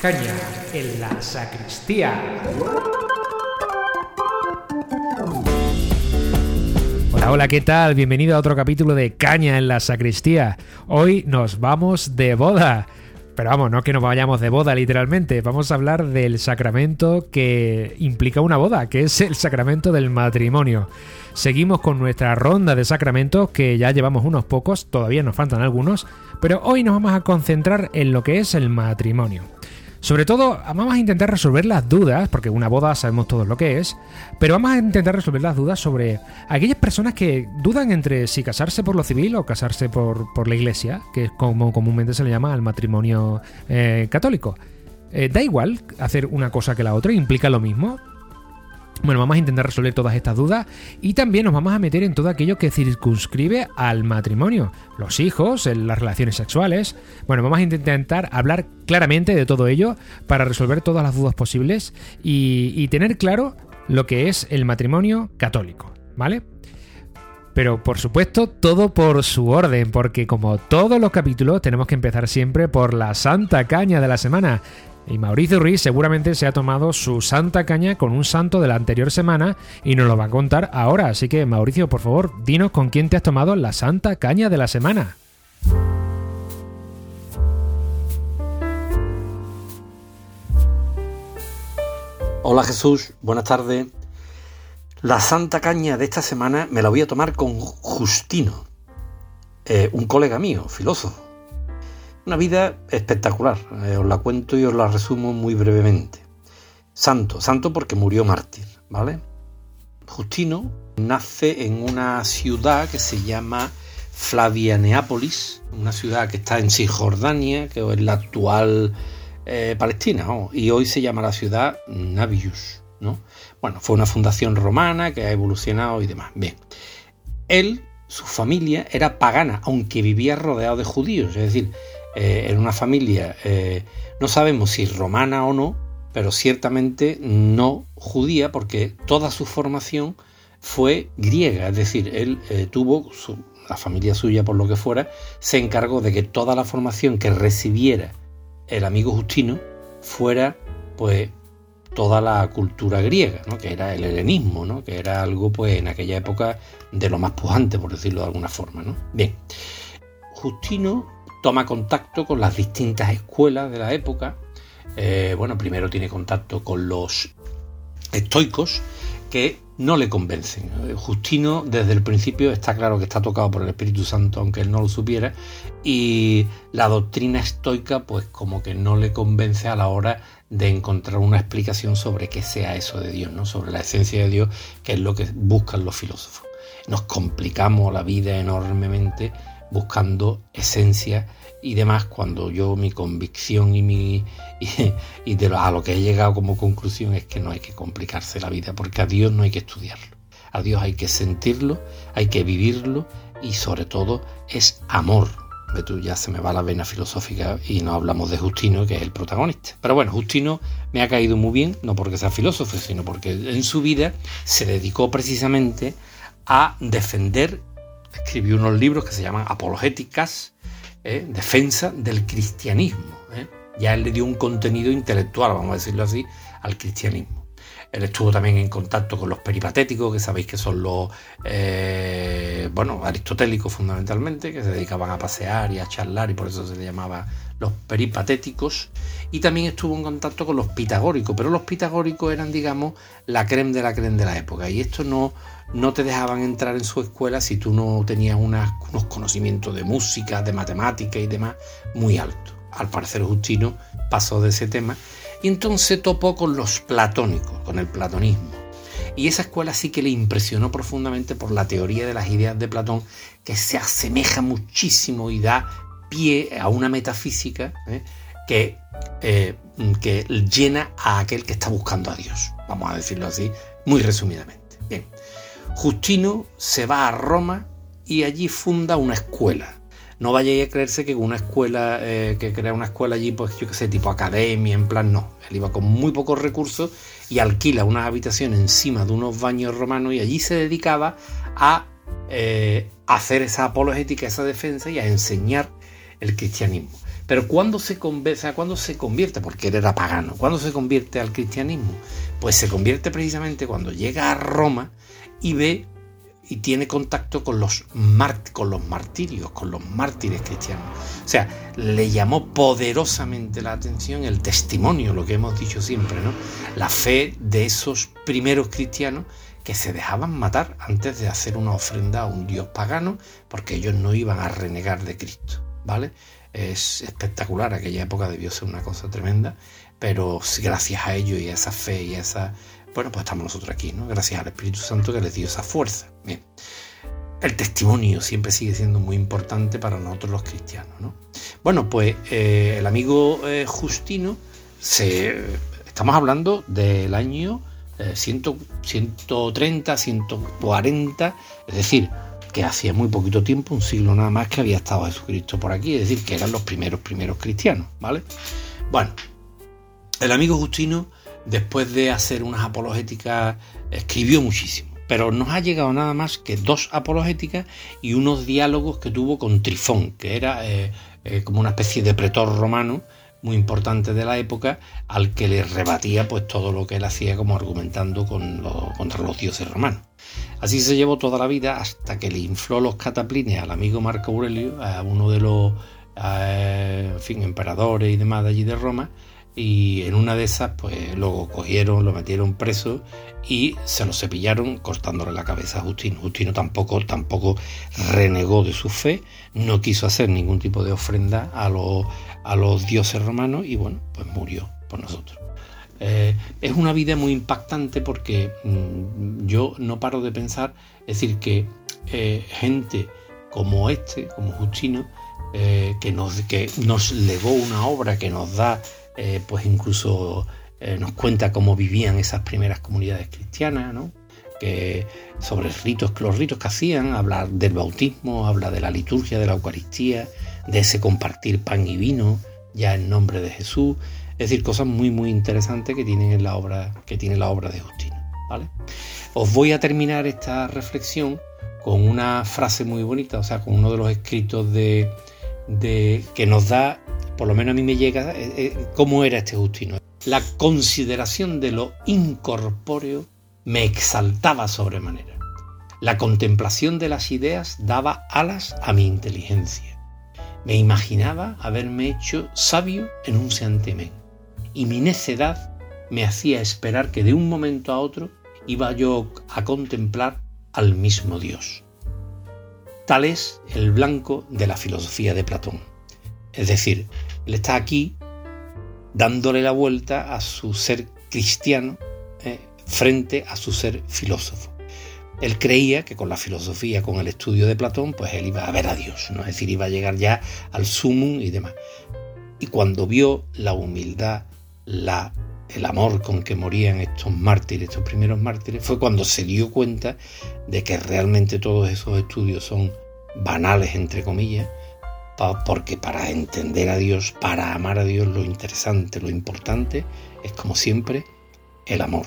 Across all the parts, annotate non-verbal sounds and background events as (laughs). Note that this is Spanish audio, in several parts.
Caña en la sacristía. Hola, hola, ¿qué tal? Bienvenido a otro capítulo de Caña en la sacristía. Hoy nos vamos de boda. Pero vamos, no que nos vayamos de boda literalmente, vamos a hablar del sacramento que implica una boda, que es el sacramento del matrimonio. Seguimos con nuestra ronda de sacramentos, que ya llevamos unos pocos, todavía nos faltan algunos, pero hoy nos vamos a concentrar en lo que es el matrimonio. Sobre todo, vamos a intentar resolver las dudas, porque una boda sabemos todos lo que es, pero vamos a intentar resolver las dudas sobre aquellas personas que dudan entre si casarse por lo civil o casarse por, la iglesia, que es como comúnmente se le llama al matrimonio eh, católico. Eh, da igual hacer una cosa que la otra, implica lo mismo. Bueno, vamos a intentar resolver todas estas dudas y también nos vamos a meter en todo aquello que circunscribe al matrimonio, los hijos, las relaciones sexuales. Bueno, vamos a intentar hablar claramente de todo ello para resolver todas las dudas posibles y, y tener claro lo que es el matrimonio católico, ¿vale? Pero por supuesto, todo por su orden, porque como todos los capítulos tenemos que empezar siempre por la santa caña de la semana. Y Mauricio Ruiz seguramente se ha tomado su santa caña con un santo de la anterior semana y nos lo va a contar ahora. Así que Mauricio, por favor, dinos con quién te has tomado la santa caña de la semana. Hola Jesús, buenas tardes. La santa caña de esta semana me la voy a tomar con Justino, eh, un colega mío, filósofo una vida espectacular, eh, os la cuento y os la resumo muy brevemente. Santo, santo porque murió mártir, ¿vale? Justino nace en una ciudad que se llama Flavianeápolis, una ciudad que está en Cisjordania, que es la actual eh, Palestina, y hoy se llama la ciudad Navius, ¿no? Bueno, fue una fundación romana que ha evolucionado y demás. Bien, él, su familia era pagana, aunque vivía rodeado de judíos, es decir, eh, en una familia, eh, no sabemos si romana o no, pero ciertamente no judía, porque toda su formación fue griega, es decir, él eh, tuvo, la familia suya por lo que fuera, se encargó de que toda la formación que recibiera el amigo Justino fuera, pues, toda la cultura griega, ¿no? que era el helenismo, ¿no? que era algo, pues, en aquella época de lo más pujante, por decirlo de alguna forma. ¿no? Bien, Justino toma contacto con las distintas escuelas de la época. Eh, bueno, primero tiene contacto con los estoicos que no le convencen. Justino desde el principio está claro que está tocado por el Espíritu Santo, aunque él no lo supiera, y la doctrina estoica pues como que no le convence a la hora de encontrar una explicación sobre qué sea eso de Dios, ¿no? sobre la esencia de Dios, que es lo que buscan los filósofos. Nos complicamos la vida enormemente buscando esencia y demás cuando yo mi convicción y mi y, de lo, a lo que he llegado como conclusión es que no hay que complicarse la vida porque a Dios no hay que estudiarlo. A Dios hay que sentirlo hay que vivirlo y sobre todo es amor. Tú ya se me va la vena filosófica y no hablamos de Justino que es el protagonista. Pero bueno Justino me ha caído muy bien no porque sea filósofo sino porque en su vida se dedicó precisamente a defender escribió unos libros que se llaman Apologéticas, ¿eh? defensa del cristianismo. ¿eh? Ya él le dio un contenido intelectual, vamos a decirlo así, al cristianismo. Él estuvo también en contacto con los peripatéticos, que sabéis que son los, eh, bueno, aristotélicos fundamentalmente, que se dedicaban a pasear y a charlar y por eso se le llamaba los peripatéticos. Y también estuvo en contacto con los pitagóricos, pero los pitagóricos eran, digamos, la creme de la creme de la época. Y esto no, no te dejaban entrar en su escuela si tú no tenías unos conocimientos de música, de matemática y demás muy altos. Al parecer Justino pasó de ese tema y entonces topó con los platónicos, con el platonismo. Y esa escuela sí que le impresionó profundamente por la teoría de las ideas de Platón, que se asemeja muchísimo y da pie a una metafísica ¿eh? que, eh, que llena a aquel que está buscando a Dios. Vamos a decirlo así, muy resumidamente. Justino se va a Roma y allí funda una escuela. No vayáis a creerse que una escuela, eh, que crea una escuela allí, pues yo qué sé, tipo academia, en plan, no. Él iba con muy pocos recursos y alquila unas habitaciones encima de unos baños romanos y allí se dedicaba a eh, hacer esa apologética, esa defensa y a enseñar el cristianismo. Pero cuando se, cuando se convierte, porque él era pagano, cuando se convierte al cristianismo, pues se convierte precisamente cuando llega a Roma y ve y tiene contacto con los, con los martirios, con los mártires cristianos. O sea, le llamó poderosamente la atención el testimonio, lo que hemos dicho siempre, ¿no? La fe de esos primeros cristianos que se dejaban matar antes de hacer una ofrenda a un dios pagano, porque ellos no iban a renegar de Cristo, ¿vale? Es espectacular, aquella época debió ser una cosa tremenda, pero gracias a ellos y a esa fe y a esa bueno, pues estamos nosotros aquí, ¿no? Gracias al Espíritu Santo que les dio esa fuerza. Bien. El testimonio siempre sigue siendo muy importante para nosotros los cristianos, ¿no? Bueno, pues eh, el amigo eh, Justino, se, estamos hablando del año 130, eh, 140, es decir, que hacía muy poquito tiempo, un siglo nada más, que había estado Jesucristo por aquí, es decir, que eran los primeros, primeros cristianos, ¿vale? Bueno, el amigo Justino después de hacer unas apologéticas, escribió muchísimo. Pero nos ha llegado nada más que dos apologéticas y unos diálogos que tuvo con Trifón, que era eh, eh, como una especie de pretor romano muy importante de la época, al que le rebatía pues todo lo que él hacía como argumentando contra los dioses romanos. Así se llevó toda la vida hasta que le infló los cataplines al amigo Marco Aurelio, a uno de los eh, emperadores y demás de allí de Roma, y en una de esas pues luego cogieron, lo metieron preso y se lo cepillaron cortándole la cabeza a Justino. Justino tampoco, tampoco renegó de su fe, no quiso hacer ningún tipo de ofrenda a los, a los dioses romanos y bueno, pues murió por nosotros. Eh, es una vida muy impactante porque mm, yo no paro de pensar, es decir, que eh, gente como este, como Justino, eh, que, nos, que nos legó una obra que nos da eh, pues incluso eh, nos cuenta cómo vivían esas primeras comunidades cristianas, ¿no? que sobre ritos, los ritos que hacían, habla del bautismo, habla de la liturgia, de la Eucaristía, de ese compartir pan y vino, ya en nombre de Jesús, es decir, cosas muy muy interesantes que tienen en la obra, que tiene la obra de Justino. ¿vale? Os voy a terminar esta reflexión con una frase muy bonita, o sea, con uno de los escritos de, de que nos da por lo menos a mí me llega, eh, eh, cómo era este Justino. La consideración de lo incorpóreo me exaltaba sobremanera. La contemplación de las ideas daba alas a mi inteligencia. Me imaginaba haberme hecho sabio en un santiamén. Y mi necedad me hacía esperar que de un momento a otro iba yo a contemplar al mismo Dios. Tal es el blanco de la filosofía de Platón. Es decir, él está aquí dándole la vuelta a su ser cristiano eh, frente a su ser filósofo. Él creía que con la filosofía, con el estudio de Platón, pues él iba a ver a Dios, ¿no? es decir, iba a llegar ya al sumum y demás. Y cuando vio la humildad, la, el amor con que morían estos mártires, estos primeros mártires, fue cuando se dio cuenta de que realmente todos esos estudios son banales, entre comillas, porque para entender a Dios, para amar a Dios, lo interesante, lo importante es como siempre el amor,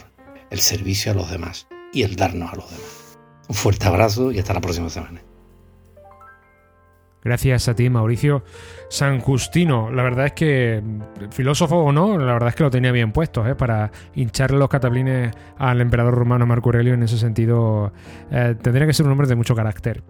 el servicio a los demás y el darnos a los demás. Un fuerte abrazo y hasta la próxima semana. Gracias a ti, Mauricio. San Justino, la verdad es que, filósofo o no, la verdad es que lo tenía bien puesto, ¿eh? para hincharle los cataplines al emperador romano Marco Aurelio. En ese sentido, eh, tendría que ser un hombre de mucho carácter.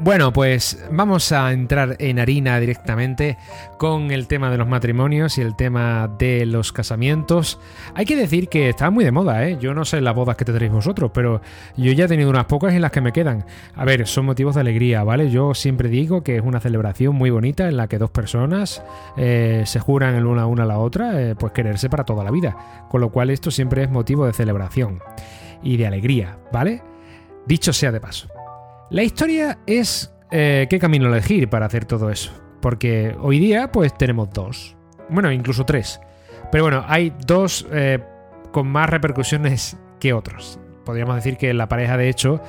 Bueno, pues vamos a entrar en harina directamente con el tema de los matrimonios y el tema de los casamientos. Hay que decir que está muy de moda, ¿eh? Yo no sé las bodas que tendréis vosotros, pero yo ya he tenido unas pocas en las que me quedan. A ver, son motivos de alegría, ¿vale? Yo siempre digo que es una celebración muy bonita en la que dos personas eh, se juran el una a una a la otra, eh, pues quererse para toda la vida. Con lo cual esto siempre es motivo de celebración y de alegría, ¿vale? Dicho sea de paso. La historia es eh, qué camino elegir para hacer todo eso. Porque hoy día pues tenemos dos. Bueno, incluso tres. Pero bueno, hay dos eh, con más repercusiones que otros. Podríamos decir que la pareja de hecho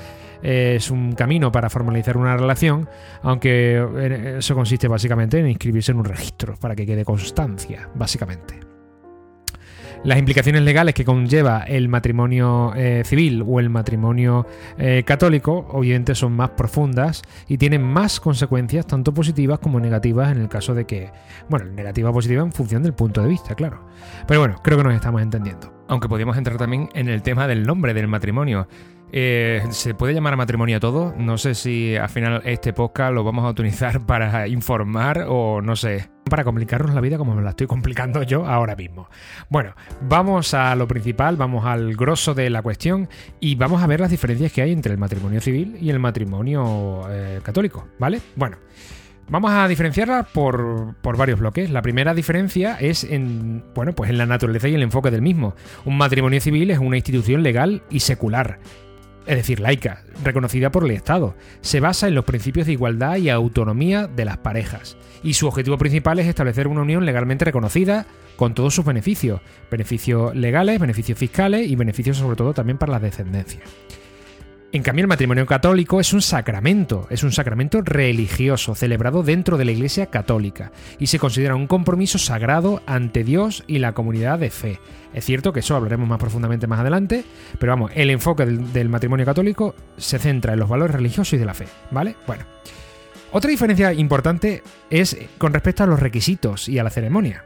es un camino para formalizar una relación, aunque eh, eso consiste básicamente en inscribirse en un registro para que quede constancia, básicamente. Las implicaciones legales que conlleva el matrimonio eh, civil o el matrimonio eh, católico obviamente son más profundas y tienen más consecuencias tanto positivas como negativas en el caso de que, bueno, negativa o positiva en función del punto de vista, claro. Pero bueno, creo que nos estamos entendiendo. Aunque podríamos entrar también en el tema del nombre del matrimonio. Eh, ¿Se puede llamar a matrimonio a todo? No sé si al final este podcast lo vamos a utilizar (laughs) para informar o no sé. Para complicarnos la vida como me la estoy complicando yo ahora mismo. Bueno, vamos a lo principal, vamos al grosso de la cuestión y vamos a ver las diferencias que hay entre el matrimonio civil y el matrimonio eh, católico, ¿vale? Bueno. Vamos a diferenciarla por, por, varios bloques. La primera diferencia es en, bueno, pues en la naturaleza y el enfoque del mismo. Un matrimonio civil es una institución legal y secular es decir, laica, reconocida por el Estado. Se basa en los principios de igualdad y autonomía de las parejas. Y su objetivo principal es establecer una unión legalmente reconocida con todos sus beneficios. Beneficios legales, beneficios fiscales y beneficios sobre todo también para la descendencia. En cambio, el matrimonio católico es un sacramento, es un sacramento religioso celebrado dentro de la Iglesia católica y se considera un compromiso sagrado ante Dios y la comunidad de fe. Es cierto que eso hablaremos más profundamente más adelante, pero vamos, el enfoque del, matrimonio católico se centra en los valores religiosos y de la fe, ¿vale? Bueno. Otra diferencia importante es con respecto a los requisitos y a la ceremonia.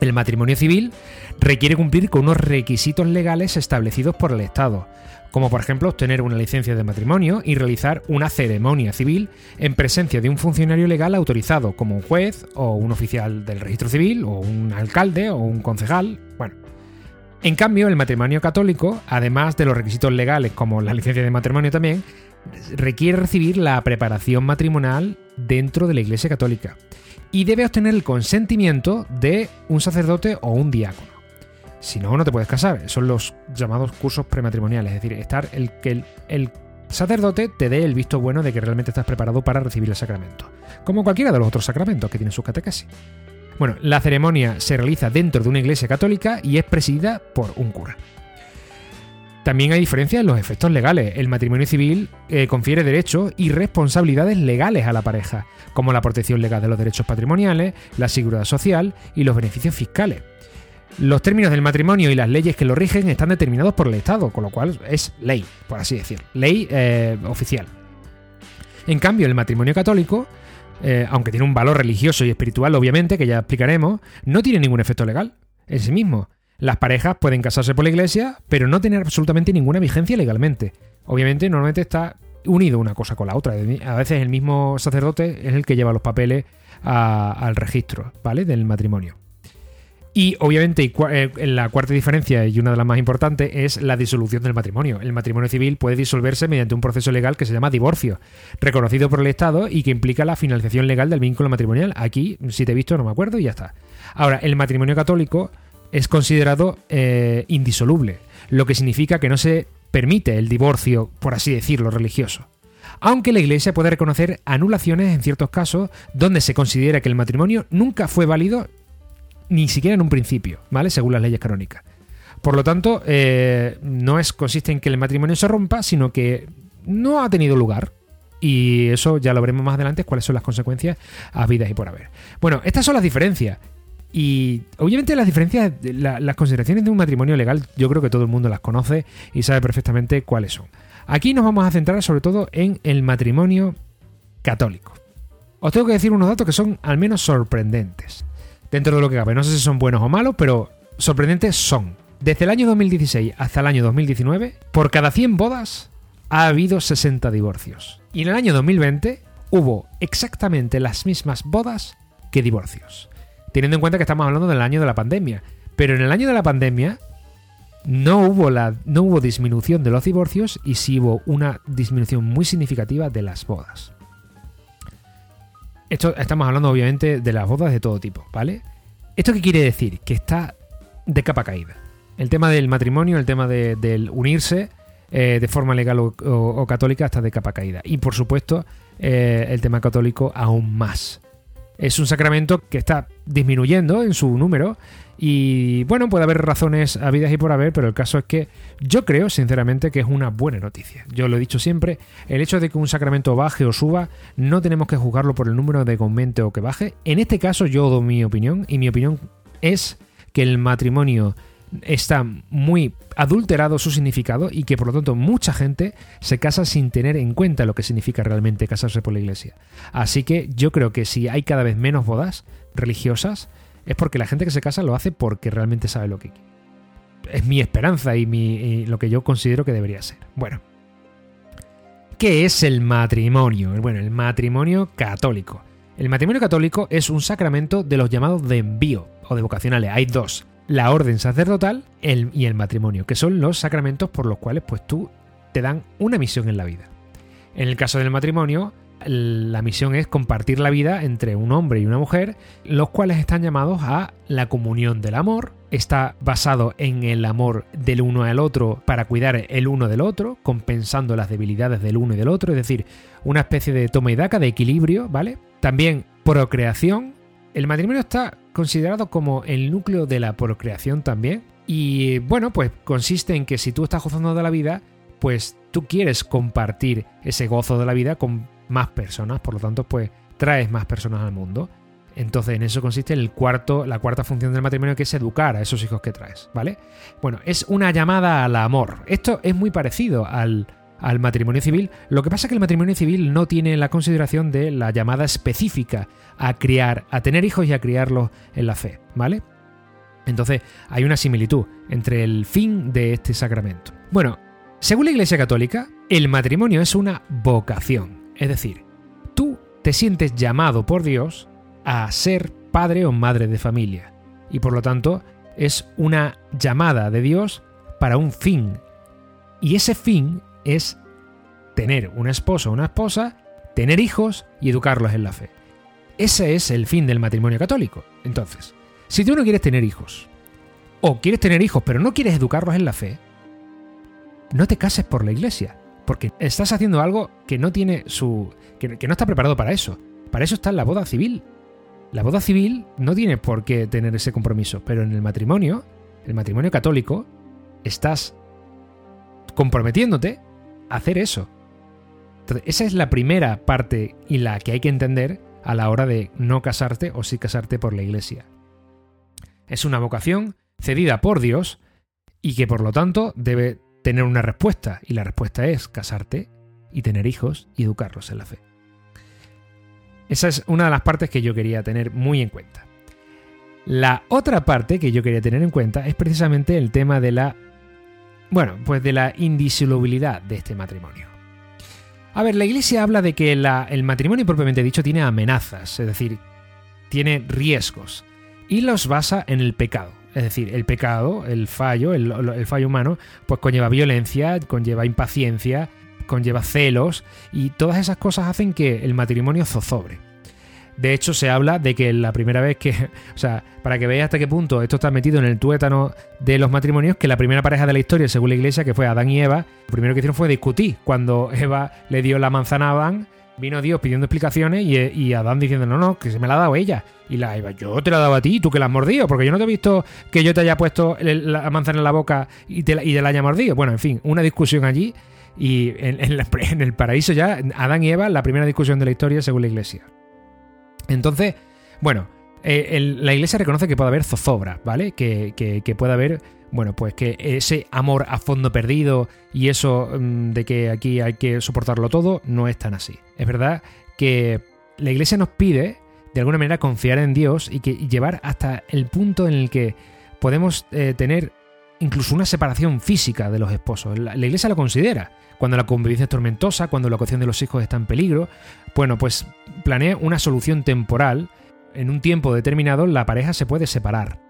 El matrimonio civil requiere cumplir con unos requisitos legales establecidos por el Estado como por ejemplo obtener una licencia de matrimonio y realizar una ceremonia civil en presencia de un funcionario legal autorizado, como un juez o un oficial del registro civil o un alcalde o un concejal. Bueno. En cambio, el matrimonio católico, además de los requisitos legales como la licencia de matrimonio también, requiere recibir la preparación matrimonial dentro de la Iglesia Católica y debe obtener el consentimiento de un sacerdote o un diácono. Si no, no te puedes casar. Son los llamados cursos prematrimoniales. Es decir, estar el que el, sacerdote te dé el visto bueno de que realmente estás preparado para recibir el sacramento. Como cualquiera de los otros sacramentos que tienen sus catequesis. Bueno, la ceremonia se realiza dentro de una iglesia católica y es presidida por un cura. También hay diferencias en los efectos legales. El matrimonio civil eh, confiere derechos y responsabilidades legales a la pareja, como la protección legal de los derechos patrimoniales, la seguridad social y los beneficios fiscales. Los términos del matrimonio y las leyes que lo rigen están determinados por el Estado, con lo cual es ley, por así decir, ley eh, oficial. En cambio, el matrimonio católico, eh, aunque tiene un valor religioso y espiritual, obviamente, que ya explicaremos, no tiene ningún efecto legal en sí mismo. Las parejas pueden casarse por la iglesia, pero no tener absolutamente ninguna vigencia legalmente. Obviamente, normalmente está unido una cosa con la otra. A veces el mismo sacerdote es el que lleva los papeles al registro, ¿vale? Del matrimonio. Y obviamente eh, la cuarta diferencia y una de las más importantes es la disolución del matrimonio. El matrimonio civil puede disolverse mediante un proceso legal que se llama divorcio, reconocido por el Estado y que implica la finalización legal del vínculo matrimonial. Aquí, si te he visto, no me acuerdo y ya está. Ahora, el matrimonio católico es considerado eh, indisoluble, lo que significa que no se permite el divorcio, por así decirlo, religioso aunque la Iglesia puede reconocer anulaciones en ciertos casos donde se considera que el matrimonio nunca fue válido ni siquiera en un principio, ¿vale? Según las leyes canónicas. Por lo tanto, eh, no es, consiste en que el matrimonio se rompa, sino que no ha tenido lugar. Y eso ya lo veremos más adelante, cuáles son las consecuencias a vidas y por haber. Bueno, estas son las diferencias. Y obviamente las diferencias, las consideraciones de un matrimonio legal, yo creo que todo el mundo las conoce y sabe perfectamente cuáles son. Aquí nos vamos a centrar sobre todo en el matrimonio católico. Os tengo que decir unos datos que son al menos sorprendentes dentro de lo que cabe. No sé si son buenos o malos, pero sorprendentes son. Desde el año 2016 hasta el año 2019, por cada 100 bodas ha habido 60 divorcios. Y en el año 2020 hubo exactamente las mismas bodas que divorcios. Teniendo en cuenta que estamos hablando del año de la pandemia. Pero en el año de la pandemia no hubo, la, no hubo disminución de los divorcios y sí hubo una disminución muy significativa de las bodas. Esto estamos hablando obviamente de las bodas de todo tipo, ¿vale? ¿Esto qué quiere decir? Que está de capa caída. El tema del matrimonio, el tema del unirse eh, de forma legal o, católica está de capa caída. Y por supuesto, eh, el tema católico aún más. Es un sacramento que está disminuyendo en su número y bueno, puede haber razones habidas y por haber, pero el caso es que yo creo sinceramente que es una buena noticia. Yo lo he dicho siempre, el hecho de que un sacramento baje o suba, no tenemos que juzgarlo por el número de aumente o que baje. En este caso yo doy mi opinión y mi opinión es que el matrimonio está muy adulterado su significado y que por lo tanto mucha gente se casa sin tener en cuenta lo que significa realmente casarse por la iglesia. Así que yo creo que si hay cada vez menos bodas religiosas es porque la gente que se casa lo hace porque realmente sabe lo que quiere. Es mi esperanza y, lo que yo considero que debería ser. Bueno. ¿Qué es el matrimonio? Bueno, el matrimonio católico. El matrimonio católico es un sacramento de los llamados de envío o de vocacionales. Hay dos la orden sacerdotal y el matrimonio, que son los sacramentos por los cuales pues tú te dan una misión en la vida. En el caso del matrimonio, la misión es compartir la vida entre un hombre y una mujer, los cuales están llamados a la comunión del amor. Está basado en el amor del uno al otro para cuidar el uno del otro, compensando las debilidades del uno y del otro, es decir, una especie de toma y daca, de equilibrio, ¿vale? También procreación. El matrimonio está considerado como el núcleo de la procreación también. Y bueno, pues consiste en que si tú estás gozando de la vida, pues tú quieres compartir ese gozo de la vida con más personas, por lo tanto, pues traes más personas al mundo. Entonces, en eso consiste el cuarto, la cuarta función del matrimonio, que es educar a esos hijos que traes, ¿vale? Bueno, es una llamada al amor. Esto es muy parecido al, al matrimonio civil. Lo que pasa es que el matrimonio civil no tiene la consideración de la llamada específica a criar, a tener hijos y a criarlos en la fe, ¿vale? Entonces hay una similitud entre el fin de este sacramento. Bueno, según la Iglesia Católica, el matrimonio es una vocación, es decir, tú te sientes llamado por Dios a ser padre o madre de familia y por lo tanto es una llamada de Dios para un fin. Y ese fin es tener un esposo o una esposa, tener hijos y educarlos en la fe. Ese es el fin del matrimonio católico. Entonces, si tú no quieres tener hijos, o quieres tener hijos pero no quieres educarlos en la fe, no te cases por la iglesia, porque estás haciendo algo que no tiene su. que, no está preparado para eso. Para eso está la boda civil. La boda civil no tiene por qué tener ese compromiso, pero en el matrimonio, el matrimonio católico, estás comprometiéndote a hacer eso. Entonces, esa es la primera parte y la que hay que entender a la hora de no casarte o sí casarte por la iglesia. Es una vocación cedida por Dios y que por lo tanto debe tener una respuesta y la respuesta es casarte y tener hijos y educarlos en la fe. Esa es una de las partes que yo quería tener muy en cuenta. La otra parte que yo quería tener en cuenta es precisamente el tema de la bueno, pues de la indisolubilidad de este matrimonio. A ver, la Iglesia habla de que el matrimonio propiamente dicho tiene amenazas, es decir, tiene riesgos, y los basa en el pecado. Es decir, el pecado, el fallo, el, fallo humano, pues conlleva violencia, conlleva impaciencia, conlleva celos, y todas esas cosas hacen que el matrimonio zozobre. De hecho, se habla de que la primera vez que. (laughs) O sea, para que veáis hasta qué punto esto está metido en el tuétano de los matrimonios, que la primera pareja de la historia, según la iglesia, que fue Adán y Eva, lo primero que hicieron fue discutir. Cuando Eva le dio la manzana a Adán, vino Dios pidiendo explicaciones y, Adán diciendo, no, no, que se me la ha dado ella. Y la Eva, yo te la he dado a ti, tú que la has mordido, porque yo no te he visto que yo te haya puesto la manzana en la boca y te, y te la haya mordido. Bueno, en fin, una discusión allí. Y en, el paraíso ya, Adán y Eva, la primera discusión de la historia según la iglesia. Entonces, bueno, eh, la iglesia reconoce que puede haber zozobra, ¿vale? Que, que, puede haber, bueno, pues que ese amor a fondo perdido y eso mm, de que aquí hay que soportarlo todo, no es tan así. Es verdad que la iglesia nos pide, de alguna manera, confiar en Dios y que llevar hasta el punto en el que podemos eh, tener incluso una separación física de los esposos. La, iglesia lo considera cuando la convivencia es tormentosa, cuando la educación de los hijos está en peligro, bueno, pues planea una solución temporal. En un tiempo determinado la pareja se puede separar.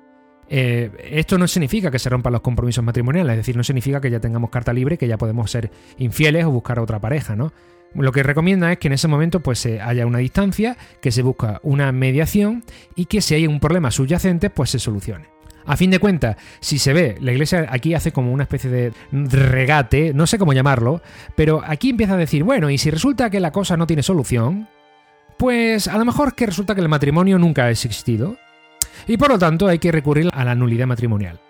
Eh, esto no significa que se rompan los compromisos matrimoniales, es decir, no significa que ya tengamos carta libre, que ya podemos ser infieles o buscar a otra pareja, ¿no? Lo que recomienda es que en ese momento pues haya una distancia, que se busca una mediación y que si hay un problema subyacente pues se solucione. A fin de cuentas, si se ve, la iglesia aquí hace como una especie de regate, no sé cómo llamarlo, pero aquí empieza a decir, bueno, y si resulta que la cosa no tiene solución, pues a lo mejor que resulta que el matrimonio nunca ha existido, y por lo tanto hay que recurrir a la nulidad matrimonial.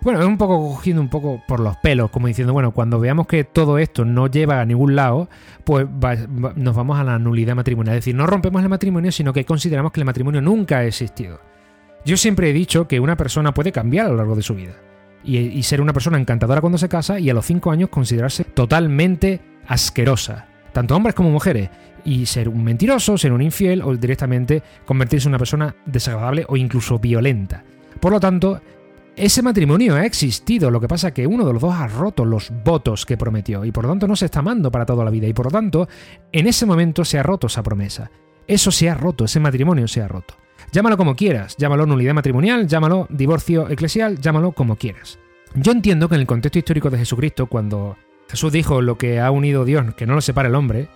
Bueno, es un poco cogiendo un poco por los pelos, como diciendo, bueno, cuando veamos que todo esto no lleva a ningún lado, pues nos vamos a la nulidad matrimonial. Es decir, no rompemos el matrimonio, sino que consideramos que el matrimonio nunca ha existido. Yo siempre he dicho que una persona puede cambiar a lo largo de su vida. Y, y ser una persona encantadora cuando se casa y a los 5 años considerarse totalmente asquerosa. Tanto hombres como mujeres. Y ser un mentiroso, ser un infiel o directamente convertirse en una persona desagradable o incluso violenta. Por lo tanto, ese matrimonio ha existido, lo que pasa que uno de los dos ha roto los votos que prometió y por lo tanto no se está amando para toda la vida y por lo tanto en ese momento se ha roto esa promesa. Eso se ha roto, ese matrimonio se ha roto. Llámalo como quieras, llámalo nulidad matrimonial, llámalo divorcio eclesial, llámalo como quieras. Yo entiendo que en el contexto histórico de Jesucristo, cuando Jesús dijo lo que ha unido Dios, que no lo separa el hombre,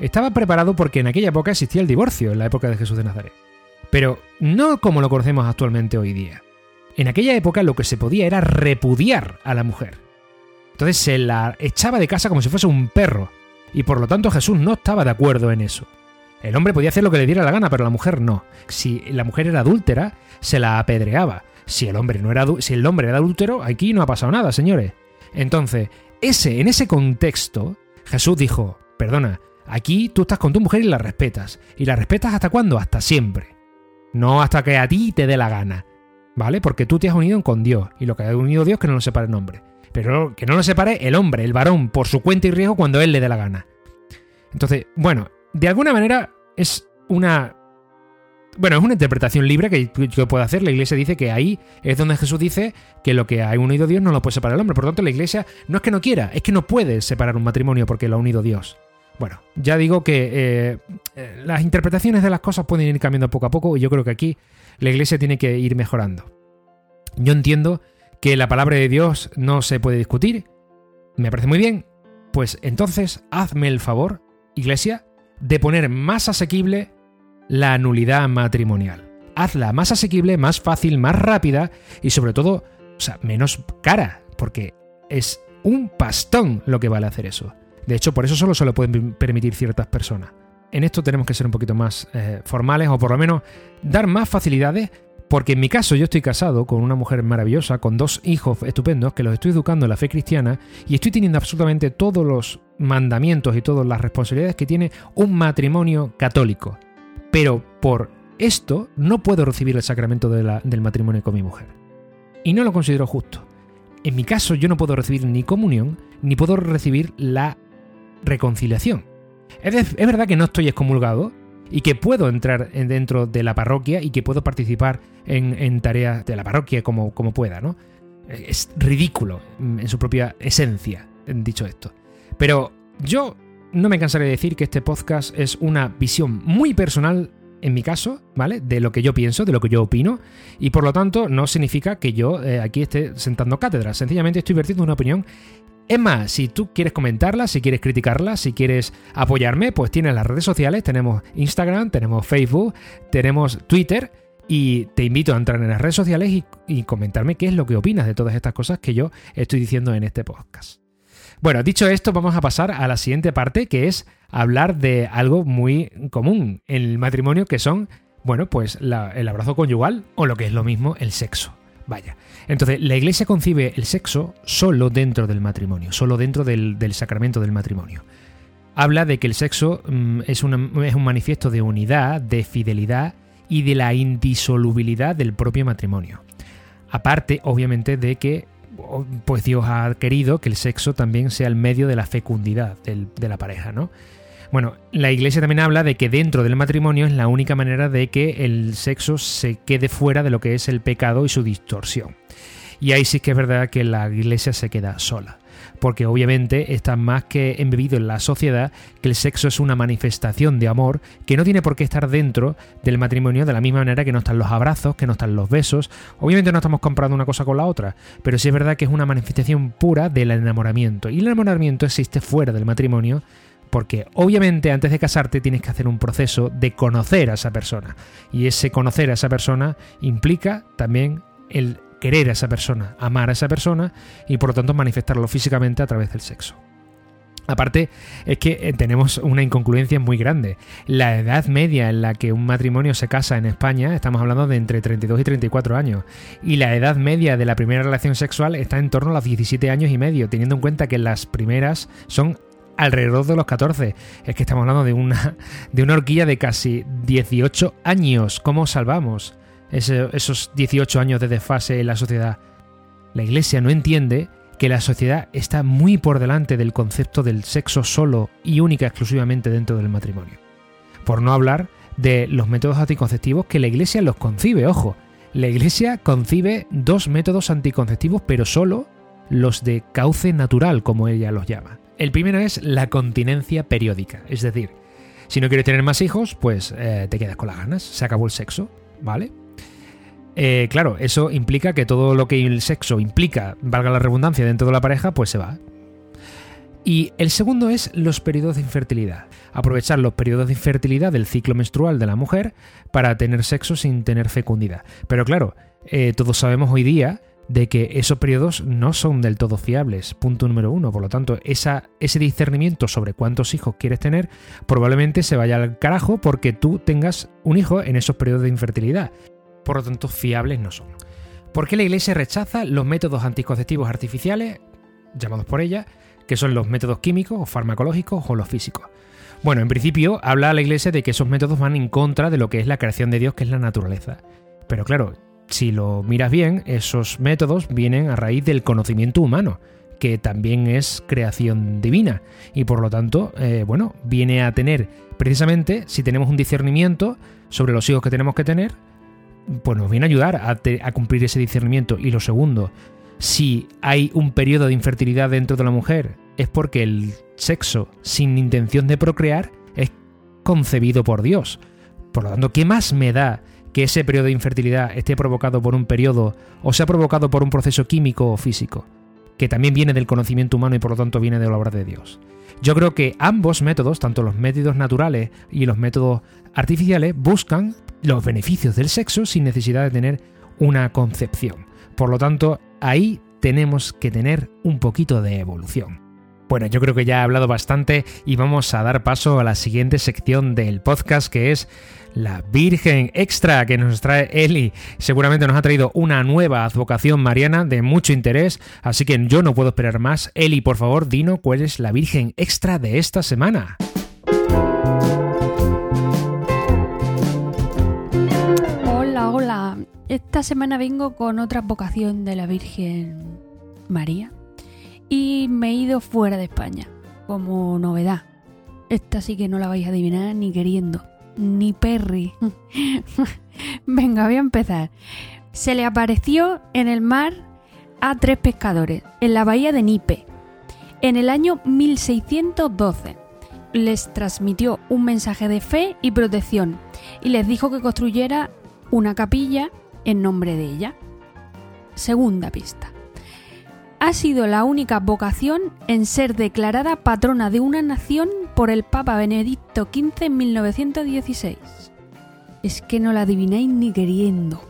estaba preparado porque en aquella época existía el divorcio, en la época de Jesús de Nazaret. Pero no como lo conocemos actualmente hoy día. En aquella época lo que se podía era repudiar a la mujer. Entonces se la echaba de casa como si fuese un perro, y por lo tanto Jesús no estaba de acuerdo en eso. El hombre podía hacer lo que le diera la gana, pero la mujer no. Si la mujer era adúltera, se la apedreaba. Si el hombre no era si el hombre era adúltero, aquí no ha pasado nada, señores. Entonces, ese en ese contexto, Jesús dijo, "Perdona, aquí tú estás con tu mujer y la respetas. ¿Y la respetas hasta cuándo? Hasta siempre. No hasta que a ti te dé la gana. ¿vale? Porque tú te has unido con Dios, y lo que ha unido Dios que no lo separe el hombre. Pero que no lo separe el hombre, el varón, por su cuenta y riesgo cuando él le dé la gana. Entonces, bueno, de alguna manera es una... Bueno, es una interpretación libre que, que puede hacer. La iglesia dice que ahí es donde Jesús dice que lo que ha unido Dios no lo puede separar el hombre. Por lo tanto, la iglesia no es que no quiera, es que no puede separar un matrimonio porque lo ha unido Dios. Bueno, ya digo que eh, eh, las interpretaciones de las cosas pueden ir cambiando poco a poco y yo creo que aquí la iglesia tiene que ir mejorando. Yo entiendo que la palabra de Dios no se puede discutir, me parece muy bien, pues entonces hazme el favor, iglesia, de poner más asequible la nulidad matrimonial. Hazla más asequible, más fácil, más rápida y sobre todo, o sea, menos cara, porque es un pastón lo que vale hacer eso. De hecho, por eso solo se lo pueden permitir ciertas personas en esto tenemos que ser un poquito más eh, formales o por lo menos dar más facilidades porque en mi caso yo estoy casado con una mujer maravillosa, con dos hijos estupendos que los estoy educando en la fe cristiana y estoy teniendo absolutamente todos los mandamientos y todas las responsabilidades que tiene un matrimonio católico. Pero por esto no puedo recibir el sacramento del matrimonio con mi mujer. Y no lo considero justo. En mi caso yo no puedo recibir ni comunión ni puedo recibir la reconciliación. Es, verdad que no estoy excomulgado y que puedo entrar dentro de la parroquia y que puedo participar en, tareas de la parroquia como, como pueda, ¿no? Es ridículo en su propia esencia, dicho esto. Pero yo no me cansaré de decir que este podcast es una visión muy personal en mi caso, ¿vale? De lo que yo pienso, de lo que yo opino, y por lo tanto no significa que yo eh, aquí esté sentando cátedra, sencillamente estoy vertiendo una opinión es más, si tú quieres comentarla, si quieres criticarla, si quieres apoyarme, pues tienes las redes sociales, tenemos Instagram, tenemos Facebook, tenemos Twitter y te invito a entrar en las redes sociales y, comentarme qué es lo que opinas de todas estas cosas que yo estoy diciendo en este podcast. Bueno, dicho esto, vamos a pasar a la siguiente parte, que es hablar de algo muy común en el matrimonio, que son, bueno, pues el abrazo conyugal o lo que es lo mismo, el sexo. Vaya. Entonces, la iglesia concibe el sexo solo dentro del matrimonio, solo dentro del, sacramento del matrimonio. Habla de que el sexo mm, es, es un manifiesto de unidad, de fidelidad y de la indisolubilidad del propio matrimonio. Aparte, obviamente, de que pues Dios ha querido que el sexo también sea el medio de la fecundidad de la pareja, ¿no? Bueno, la iglesia también habla de que dentro del matrimonio es la única manera de que el sexo se quede fuera de lo que es el pecado y su distorsión. Y ahí sí que es verdad que la iglesia se queda sola. Porque obviamente está más que embebido en la sociedad que el sexo es una manifestación de amor que no tiene por qué estar dentro del matrimonio de la misma manera que no están los abrazos, que no están los besos. Obviamente no estamos comprando una cosa con la otra, pero sí es verdad que es una manifestación pura del enamoramiento. Y el enamoramiento existe fuera del matrimonio porque obviamente antes de casarte tienes que hacer un proceso de conocer a esa persona. Y ese conocer a esa persona implica también el querer a esa persona, amar a esa persona y por lo tanto manifestarlo físicamente a través del sexo. Aparte, es que eh, tenemos una incongruencia muy grande. La edad media en la que un matrimonio se casa en España, estamos hablando de entre 32 y 34 años, y la edad media de la primera relación sexual está en torno a los 17 años y medio, teniendo en cuenta que las primeras son alrededor de los 14. Es que estamos hablando de una, de una horquilla de casi 18 años. ¿Cómo salvamos? Esos 18 años de desfase en la sociedad. La Iglesia no entiende que la sociedad está muy por delante del concepto del sexo solo y única exclusivamente dentro del matrimonio. Por no hablar de los métodos anticonceptivos que la Iglesia los concibe, ojo. La Iglesia concibe dos métodos anticonceptivos, pero solo los de cauce natural, como ella los llama. El primero es la continencia periódica, es decir, si no quieres tener más hijos, pues eh, te quedas con las ganas, se acabó el sexo, ¿vale? Eh, claro, eso implica que todo lo que el sexo implica, valga la redundancia, dentro de la pareja, pues se va. Y el segundo es los periodos de infertilidad. Aprovechar los periodos de infertilidad del ciclo menstrual de la mujer para tener sexo sin tener fecundidad. Pero claro, eh, todos sabemos hoy día de que esos periodos no son del todo fiables, punto número uno. Por lo tanto, ese discernimiento sobre cuántos hijos quieres tener probablemente se vaya al carajo porque tú tengas un hijo en esos periodos de infertilidad. Por lo tanto, fiables no son. ¿Por qué la Iglesia rechaza los métodos anticonceptivos artificiales, llamados por ella, que son los métodos químicos o farmacológicos o los físicos. Bueno, en principio habla la Iglesia de que esos métodos van en contra de lo que es la creación de Dios, que es la naturaleza. Pero claro, si lo miras bien, esos métodos vienen a raíz del conocimiento humano, que también es creación divina. Y por lo tanto, eh, bueno, viene a tener, precisamente, si tenemos un discernimiento sobre los hijos que tenemos que tener, pues nos viene a ayudar a, cumplir ese discernimiento. Y lo segundo, si hay un periodo de infertilidad dentro de la mujer, es porque el sexo sin intención de procrear es concebido por Dios. Por lo tanto, ¿qué más me da que ese periodo de infertilidad esté provocado por un periodo o sea provocado por un proceso químico o físico? Que también viene del conocimiento humano y por lo tanto viene de la obra de Dios. Yo creo que ambos métodos, tanto los métodos naturales y los métodos artificiales, buscan los beneficios del sexo sin necesidad de tener una concepción. Por lo tanto, ahí tenemos que tener un poquito de evolución. Bueno, yo creo que ya he hablado bastante y vamos a dar paso a la siguiente sección del podcast que es la Virgen Extra que nos trae Eli. Seguramente nos ha traído una nueva advocación mariana de mucho interés, así que yo no puedo esperar más. Eli, por favor, dino cuál es la Virgen Extra de esta semana. Esta semana vengo con otra vocación de la Virgen María y me he ido fuera de España como novedad. Esta sí que no la vais a adivinar ni queriendo, ni Perry. (laughs) Venga, voy a empezar. Se le apareció en el mar a tres pescadores en la bahía de Nipe en el año 1612. Les transmitió un mensaje de fe y protección y les dijo que construyera una capilla en nombre de ella. Segunda pista. Ha sido la única vocación en ser declarada patrona de una nación por el Papa Benedicto XV en 1916. Es que no la adivináis ni queriendo.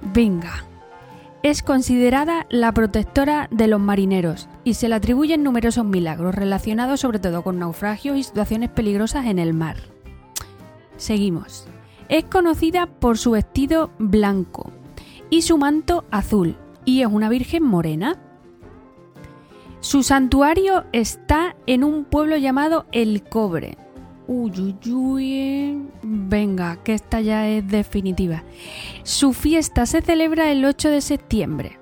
Venga. Es considerada la protectora de los marineros y se le atribuyen numerosos milagros relacionados sobre todo con naufragios y situaciones peligrosas en el mar. Seguimos. Es conocida por su vestido blanco y su manto azul, y es una virgen morena. Su santuario está en un pueblo llamado El Cobre. Uy, uy, uy. Venga, que esta ya es definitiva. Su fiesta se celebra el 8 de septiembre.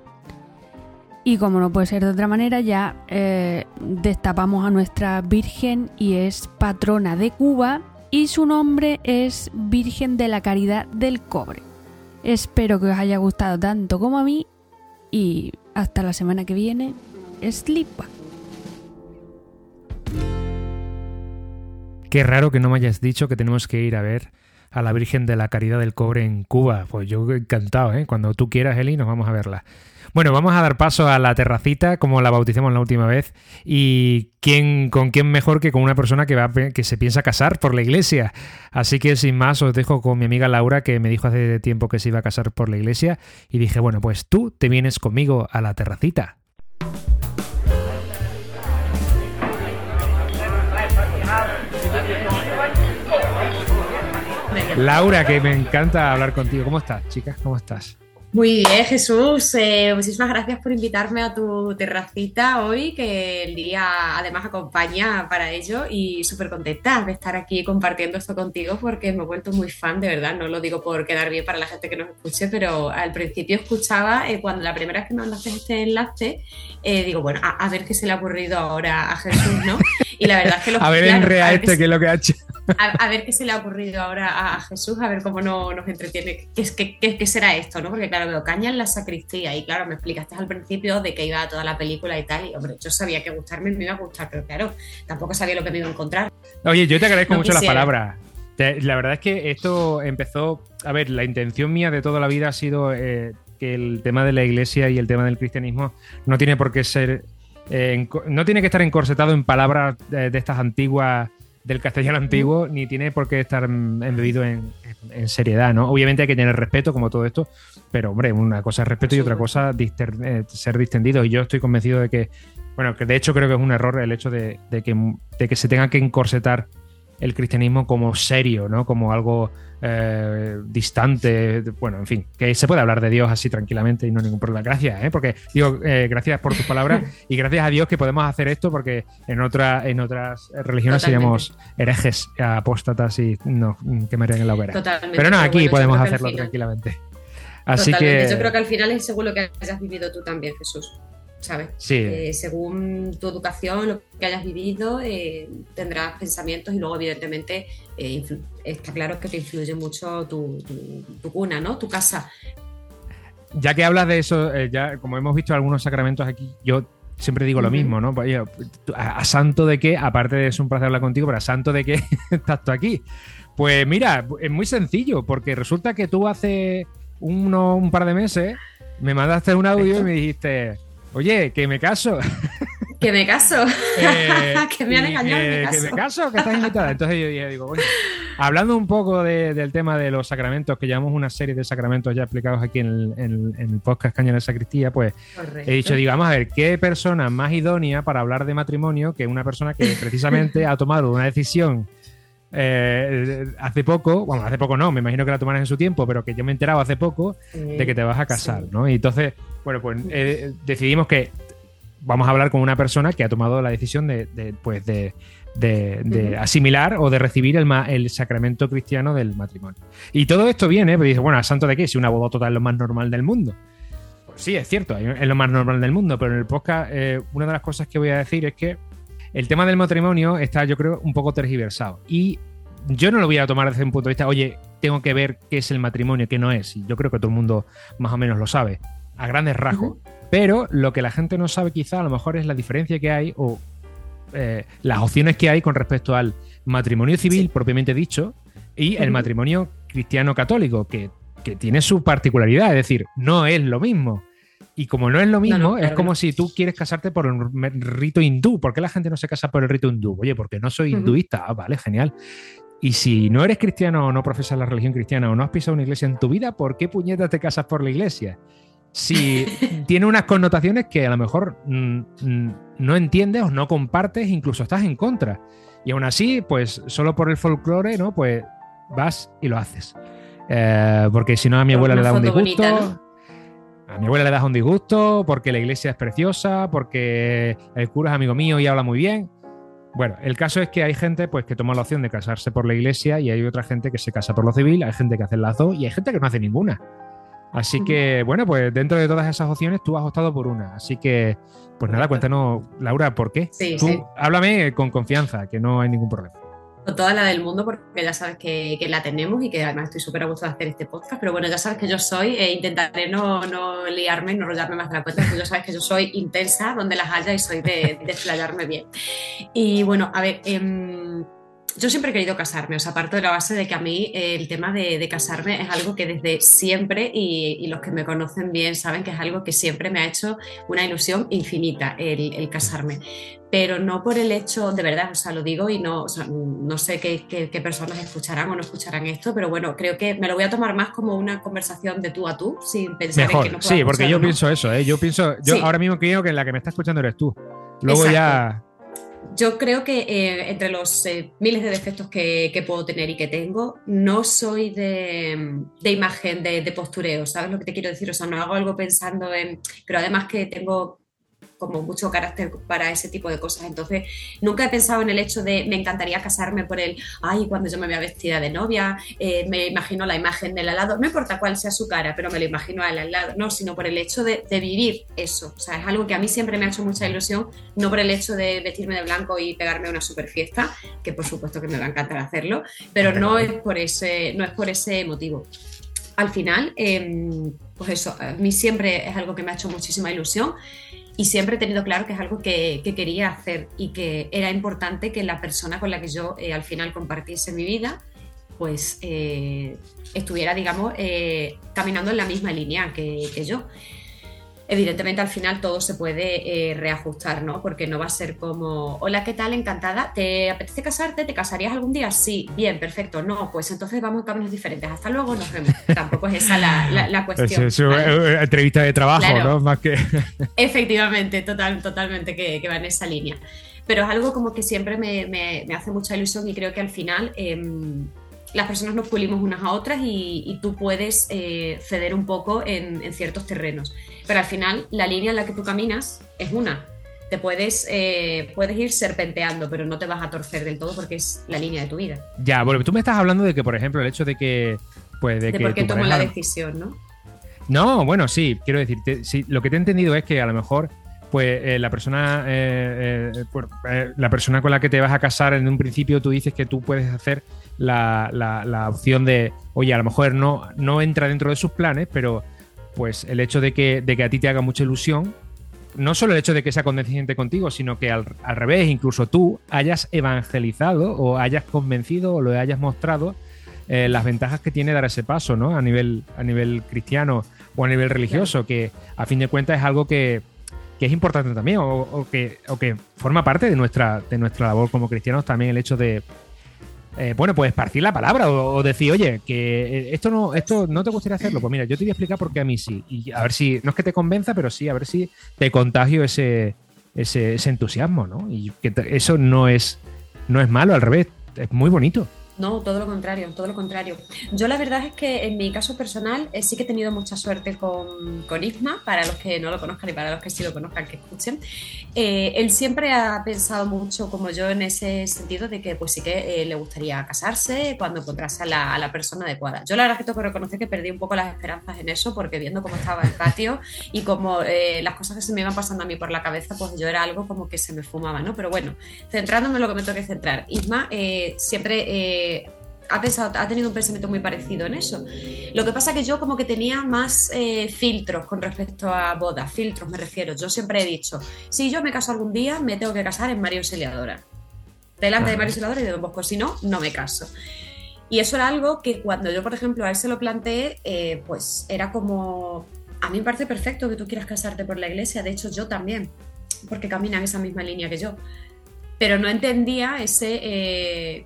Y como no puede ser de otra manera, ya eh, destapamos a nuestra Virgen y es patrona de Cuba y su nombre es Virgen de la Caridad del Cobre. Espero que os haya gustado tanto como a mí y hasta la semana que viene, Slipa. Qué raro que no me hayas dicho que tenemos que ir a ver a la Virgen de la Caridad del Cobre en Cuba. Pues yo encantado, ¿eh? Cuando tú quieras, Eli, nos vamos a verla. Bueno, vamos a dar paso a la terracita, como la bautizamos la última vez. ¿Y quién, con quién mejor que con una persona que, va, que se piensa casar por la iglesia? Así que sin más, os dejo con mi amiga Laura, que me dijo hace tiempo que se iba a casar por la iglesia. Y dije, bueno, pues tú te vienes conmigo a la terracita. Laura, que me encanta hablar contigo. ¿Cómo estás, chicas? ¿Cómo estás? Muy bien, Jesús. Eh, muchísimas gracias por invitarme a tu terracita hoy, que el día además acompaña para ello y súper contenta de estar aquí compartiendo esto contigo porque me he vuelto muy fan, de verdad. No lo digo por quedar bien para la gente que nos escuche, pero al principio escuchaba, eh, cuando la primera vez que me mandaste este enlace, eh, digo, bueno, a, ver qué se le ha ocurrido ahora a Jesús, ¿no? Y la verdad es que lo (laughs) A ver en real este, qué es lo que ha hecho. A, ver qué se le ha ocurrido ahora a, Jesús, a ver cómo no, nos entretiene. ¿Qué, qué, qué será esto, no? Porque claro, veo caña en la sacristía y claro, me explicaste al principio de que iba toda la película y tal, y hombre, yo sabía que gustarme me iba a gustar, pero claro, tampoco sabía lo que me iba a encontrar. Oye, yo te agradezco mucho las palabras. La verdad es que esto empezó, a ver, la intención mía de toda la vida ha sido eh, que el tema de la iglesia y el tema del cristianismo no tiene por qué ser, eh, no tiene que estar encorsetado en palabras de estas antiguas del castellano antiguo, ni tiene por qué estar embebido en, seriedad, ¿no? Obviamente hay que tener respeto, como todo esto, pero hombre, una cosa es respeto y otra cosa eh, ser distendido. Y yo estoy convencido de que, bueno, que de hecho creo que es un error el hecho de, que, de que se tenga que encorsetar el cristianismo como serio, ¿no? Como algo eh, distante. Bueno, en fin, que se puede hablar de Dios así tranquilamente y no ningún problema. Gracias, ¿eh? Porque digo, eh, gracias por tus palabras y gracias a Dios que podemos hacer esto porque en, otra, en otras religiones seríamos herejes, apóstatas y no quemarían en la hoguera. Pero no, aquí podemos hacerlo tranquilamente. Así que... Yo creo que al final es seguro que hayas vivido tú también, Jesús. ¿Sabes? Sí. Eh, según tu educación, lo que hayas vivido, eh, tendrás pensamientos y luego, evidentemente, eh, está claro que te influye mucho tu, cuna, ¿no? Tu casa. Ya que hablas de eso, ya como hemos visto algunos sacramentos aquí, yo siempre digo lo mismo, ¿no? A, santo de qué, aparte de es un placer hablar contigo, pero a santo de qué (laughs) estás tú aquí. Pues mira, es muy sencillo, porque resulta que tú hace un par de meses me mandaste un audio y me dijiste, Oye, que me caso. Que me caso. (laughs) (laughs) Eh, que me han engañado. Que, me caso. que me caso, que estás invitada. Entonces yo digo, bueno, hablando un poco del tema de los sacramentos, que llevamos una serie de sacramentos ya explicados aquí en el, podcast Caña de Sacristía, pues he dicho, digo, vamos a ver, ¿qué persona más idónea para hablar de matrimonio que una persona que precisamente ha tomado una decisión eh, hace poco, bueno, hace poco no, me imagino que la tomarás en su tiempo, pero que yo me he enterado hace poco de que te vas a casar, ¿no? Y entonces, bueno, pues eh, decidimos que vamos a hablar con una persona que ha tomado la decisión de, pues de, asimilar o de recibir el, el, sacramento cristiano del matrimonio. Y todo esto viene, pues dice, bueno, ¿a santo de qué? Si una boda total es lo más normal del mundo. Pues sí, es cierto, es lo más normal del mundo, pero en el podcast eh, una de las cosas que voy a decir es que el tema del matrimonio está, yo creo, un poco tergiversado. Y yo no lo voy a tomar desde un punto de vista, oye, tengo que ver qué es el matrimonio, qué no es. Y yo creo que todo el mundo más o menos lo sabe, a grandes rasgos. Pero lo que la gente no sabe quizá a lo mejor es la diferencia que hay o eh, las opciones que hay con respecto al matrimonio civil propiamente dicho y el matrimonio cristiano católico, que, que tiene su particularidad, es decir, no es lo mismo. Y como no es lo mismo, es como si tú quieres casarte por un rito hindú. ¿Por qué la gente no se casa por el rito hindú? Oye, porque no soy hinduista. Ah, vale, genial. Y si no eres cristiano o no profesas la religión cristiana o no has pisado una iglesia en tu vida, ¿por qué puñetas te casas por la iglesia? Si (laughs) tiene unas connotaciones que a lo mejor mm, mm, no entiendes o no compartes, incluso estás en contra. Y aún así, pues solo por el folclore, ¿no? Pues vas y lo haces. Eh, porque si no, a mi abuela le da un disgusto. A mi abuela le das un disgusto porque la iglesia es preciosa, porque el cura es amigo mío y habla muy bien. Bueno, el caso es que hay gente pues, que toma la opción de casarse por la iglesia y hay otra gente que se casa por lo civil, hay gente que hace las dos y hay gente que no hace ninguna. Así que, bueno, pues dentro de todas esas opciones tú has optado por una. Así que, pues nada, cuéntanos, Laura, ¿por qué? Sí, tú háblame con confianza, que no hay ningún problema toda la del mundo porque ya sabes que, la tenemos y que además estoy súper a gusto de hacer este podcast, pero bueno, ya sabes que yo soy, e intentaré no, no liarme, no rollarme más de la cuenta, porque ya sabes que yo soy intensa donde las haya y soy de, de bien. Y bueno, a ver, em, yo siempre he querido casarme, o sea, parto de la base de que a mí eh, el tema de, casarme es algo que desde siempre, y, los que me conocen bien saben que es algo que siempre me ha hecho una ilusión infinita el, casarme. Pero no por el hecho, de verdad, o sea, lo digo y no, no sé qué, personas escucharán o no escucharán esto, pero bueno, creo que me lo voy a tomar más como una conversación de tú a tú, sin pensar en que no Sí, porque yo pienso eso, ¿eh? yo pienso, yo ahora mismo creo que la que me está escuchando eres tú. Luego ya yo creo que eh, entre los eh, miles de defectos que, puedo tener y que tengo, no soy de, imagen, de, de, postureo, ¿sabes lo que te quiero decir? O sea, no hago algo pensando en... Pero además que tengo como mucho carácter para ese tipo de cosas. Entonces, nunca he pensado en el hecho de me encantaría casarme por el, ay, cuando yo me vea vestida de novia, eh, me imagino la imagen del al lado, no importa cuál sea su cara, pero me lo imagino al lado, no, sino por el hecho de, vivir eso. O sea, es algo que a mí siempre me ha hecho mucha ilusión, no por el hecho de vestirme de blanco y pegarme una super fiesta, que por supuesto que me va a encantar hacerlo, pero no es por ese, no es por ese motivo al final, em, pues eso, a mí siempre es algo que me ha hecho muchísima ilusión y siempre he tenido claro que es algo que, quería hacer y que era importante que la persona con la que yo eh, al final compartiese mi vida, pues eh, estuviera, digamos, eh, caminando en la misma línea que, que yo evidentemente al final todo se puede eh, reajustar, ¿no? Porque no va a ser como, hola, ¿qué tal? Encantada. ¿Te apetece casarte? ¿Te casarías algún día? Sí, bien, perfecto. No, pues entonces vamos a caminos diferentes. Hasta luego, nos vemos. (laughs) Tampoco es esa la, cuestión. Es, una entrevista de trabajo, ¿no? Más que... (laughs) Efectivamente, total, totalmente que, va en esa línea. Pero es algo como que siempre me, hace mucha ilusión y creo que al final... Em, las personas nos pulimos unas a otras y, tú puedes eh, ceder un poco en, ciertos terrenos. Pero al final, la línea en la que tú caminas es una. Te puedes, eh, puedes ir serpenteando, pero no te vas a torcer del todo porque es la línea de tu vida. Ya, bueno, tú me estás hablando de que, por ejemplo, el hecho de que. Pues, de, que por qué la decisión, ¿no? No, bueno, sí, quiero decir, sí, lo que te he entendido es que a lo mejor pues eh, la persona la persona con la que te vas a casar en un principio tú dices que tú puedes hacer la, opción de, oye, a lo mejor no, no entra dentro de sus planes, pero pues el hecho de que, de que a ti te haga mucha ilusión, no solo el hecho de que sea condescendiente contigo, sino que al, revés, incluso tú hayas evangelizado o hayas convencido o lo hayas mostrado eh, las ventajas que tiene dar ese paso, ¿no? A nivel, a nivel cristiano o a nivel religioso, que a fin de cuentas es algo que, es importante también, o, que, o que forma parte de nuestra, de nuestra labor como cristianos también el hecho de, eh, bueno, pues esparcir la palabra o, decir, oye, que eh, esto no, esto no te gustaría hacerlo. Pues mira, yo te voy a explicar por qué a mí sí. Y a ver si, no es que te convenza, pero sí, a ver si te contagio ese, ese, ese entusiasmo, ¿no? Y que eso no es, no es malo, al revés, es muy bonito. No, todo lo contrario, todo lo contrario. Yo la verdad es que en mi caso personal eh, sí que he tenido mucha suerte con, con, Isma, para los que no lo conozcan y para los que sí lo conozcan, que escuchen. Eh, él siempre ha pensado mucho como yo en ese sentido de que pues sí que eh, le gustaría casarse cuando encontrase a la, a la, persona adecuada. Yo la verdad es que tengo que reconocer que perdí un poco las esperanzas en eso porque viendo cómo estaba el patio y como las cosas que se me iban pasando a mí por la cabeza, pues yo era algo como que se me fumaba, ¿no? Pero bueno, centrándome en lo que me toque centrar. Isma siempre ha, pensado, ha tenido un pensamiento muy parecido en eso. Lo que pasa que yo como que tenía más eh, filtros con respecto a bodas, filtros me refiero. Yo siempre he dicho, si yo me caso algún día, me tengo que casar en María Auxiliadora. Delante de María Auxiliadora y de Don Bosco, si no, no me caso. Y eso era algo que cuando yo, por ejemplo, a él se lo planteé, eh, pues era como, a mí me parece perfecto que tú quieras casarte por la iglesia, de hecho yo también, porque caminan esa misma línea que yo. Pero no entendía ese... Eh,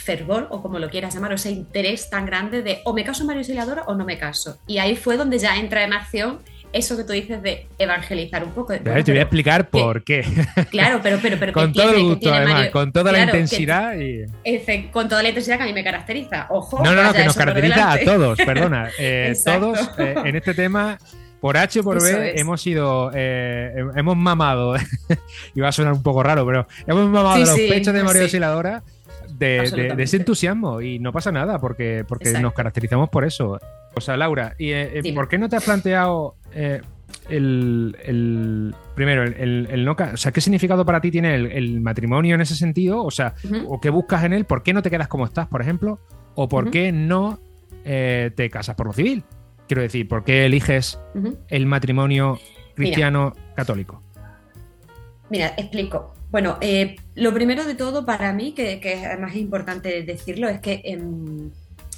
fervor o como lo quieras llamar, o ese interés tan grande de o me caso María Auxiliadora o no me caso. Y ahí fue donde ya entra en acción eso que tú dices de evangelizar un poco. te voy a explicar por qué. (laughs) Claro, pero, pero, pero (laughs) con todo el gusto, además, con toda la intensidad y... con toda la intensidad que a mí me caracteriza. Ojo. No, no, no, que nos caracteriza a todos, perdona. (laughs) Eh, todos eh, en este tema por H por B hemos sido, eh, hemos mamado, iba a sonar un poco raro, pero hemos mamado los pechos de María Auxiliadora de, ese entusiasmo y no pasa nada porque, porque nos caracterizamos por eso. O sea, Laura, ¿y, eh, eh, ¿por qué no te has planteado eh, el, primero, el, no, o sea, qué significado para ti tiene el, matrimonio en ese sentido? O sea, o qué buscas en él, ¿por qué no te quedas como estás, por ejemplo? ¿O por qué no te casas por lo civil? Quiero decir, ¿por qué eliges el matrimonio cristiano católico? Mira, explico. Bueno, eh, lo primero de todo para mí, que, además es importante decirlo, es que em,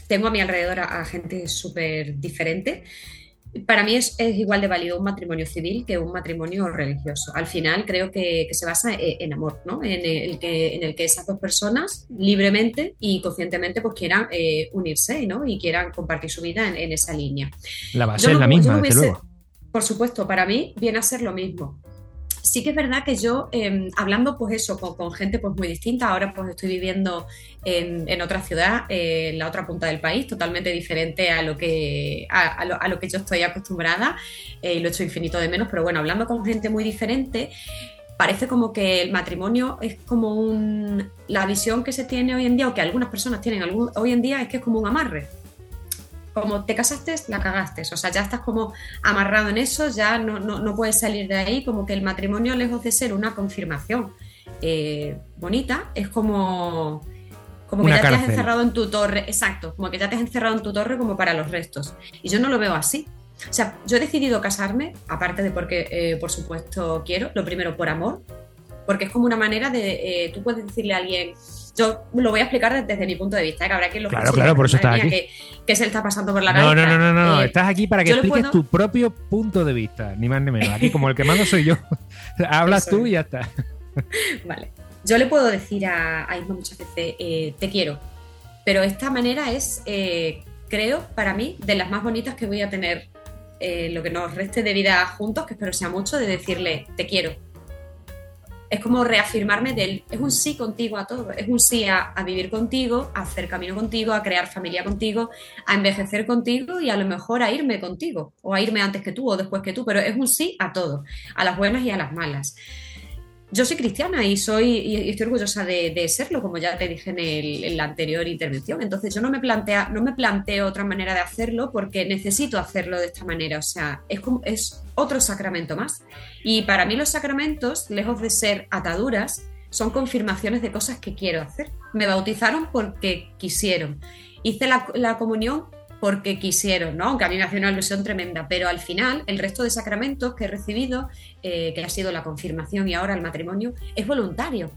tengo a mi alrededor a, gente súper diferente. Para mí es, igual de válido un matrimonio civil que un matrimonio religioso. Al final creo que, se basa e, en, amor, ¿no? En el, que, en el que esas dos personas libremente y conscientemente pues quieran eh, unirse ¿no? y quieran compartir su vida en, esa línea. La base es la misma, desde luego. Por supuesto, para mí viene a ser lo mismo sí que es verdad que yo, em, hablando pues eso, con, gente pues muy distinta, ahora pues estoy viviendo en, otra ciudad, eh, en la otra punta del país, totalmente diferente a lo que, a, lo, que yo estoy acostumbrada eh, y lo hecho infinito de menos, pero bueno, hablando con gente muy diferente, parece como que el matrimonio es como un... La visión que se tiene hoy en día, o que algunas personas tienen hoy en día, es que es como un amarre como te casaste, la cagaste. O sea, ya estás como amarrado en eso, ya no, no, puedes salir de ahí, como que el matrimonio, lejos de ser una confirmación eh, bonita, es como, como que ya te has encerrado en tu torre, exacto, como que ya te has encerrado en tu torre como para los restos. Y yo no lo veo así. O sea, yo he decidido casarme, aparte de porque, eh, por supuesto, quiero, lo primero por amor, porque es como una manera de, eh, tú puedes decirle a alguien, yo lo voy a explicar desde, mi punto de vista, ¿eh? que habrá que lo Claro, claro, por eso estás aquí. Que, se le está pasando por la cabeza. No, no, no, no, no. Eh, estás aquí para que expliques tu propio punto de vista, ni más ni menos. Aquí como el que mando soy yo. (laughs) Hablas tú y ya está. (laughs) vale. Yo le puedo decir a, a Isma muchas veces, eh, te quiero, pero esta manera es, creo, para mí, de las más bonitas que voy a tener lo que nos reste de vida juntos, que espero sea mucho, de decirle, te quiero es como reafirmarme del, es un sí contigo a todo, es un sí a, vivir contigo, a hacer camino contigo, a crear familia contigo, a envejecer contigo y a lo mejor a irme contigo, o a irme antes que tú o después que tú, pero es un sí a todo, a las buenas y a las malas yo soy cristiana y soy y estoy orgullosa de, serlo, como ya te dije en, la anterior intervención. Entonces yo no me plantea, no me planteo otra manera de hacerlo porque necesito hacerlo de esta manera. O sea, es como es otro sacramento más. Y para mí los sacramentos, lejos de ser ataduras, son confirmaciones de cosas que quiero hacer. Me bautizaron porque quisieron. Hice la, la comunión porque quisieron, ¿no? Aunque a mí me hace una ilusión tremenda, pero al final el resto de sacramentos que he recibido, eh, que ha sido la confirmación y ahora el matrimonio, es voluntario.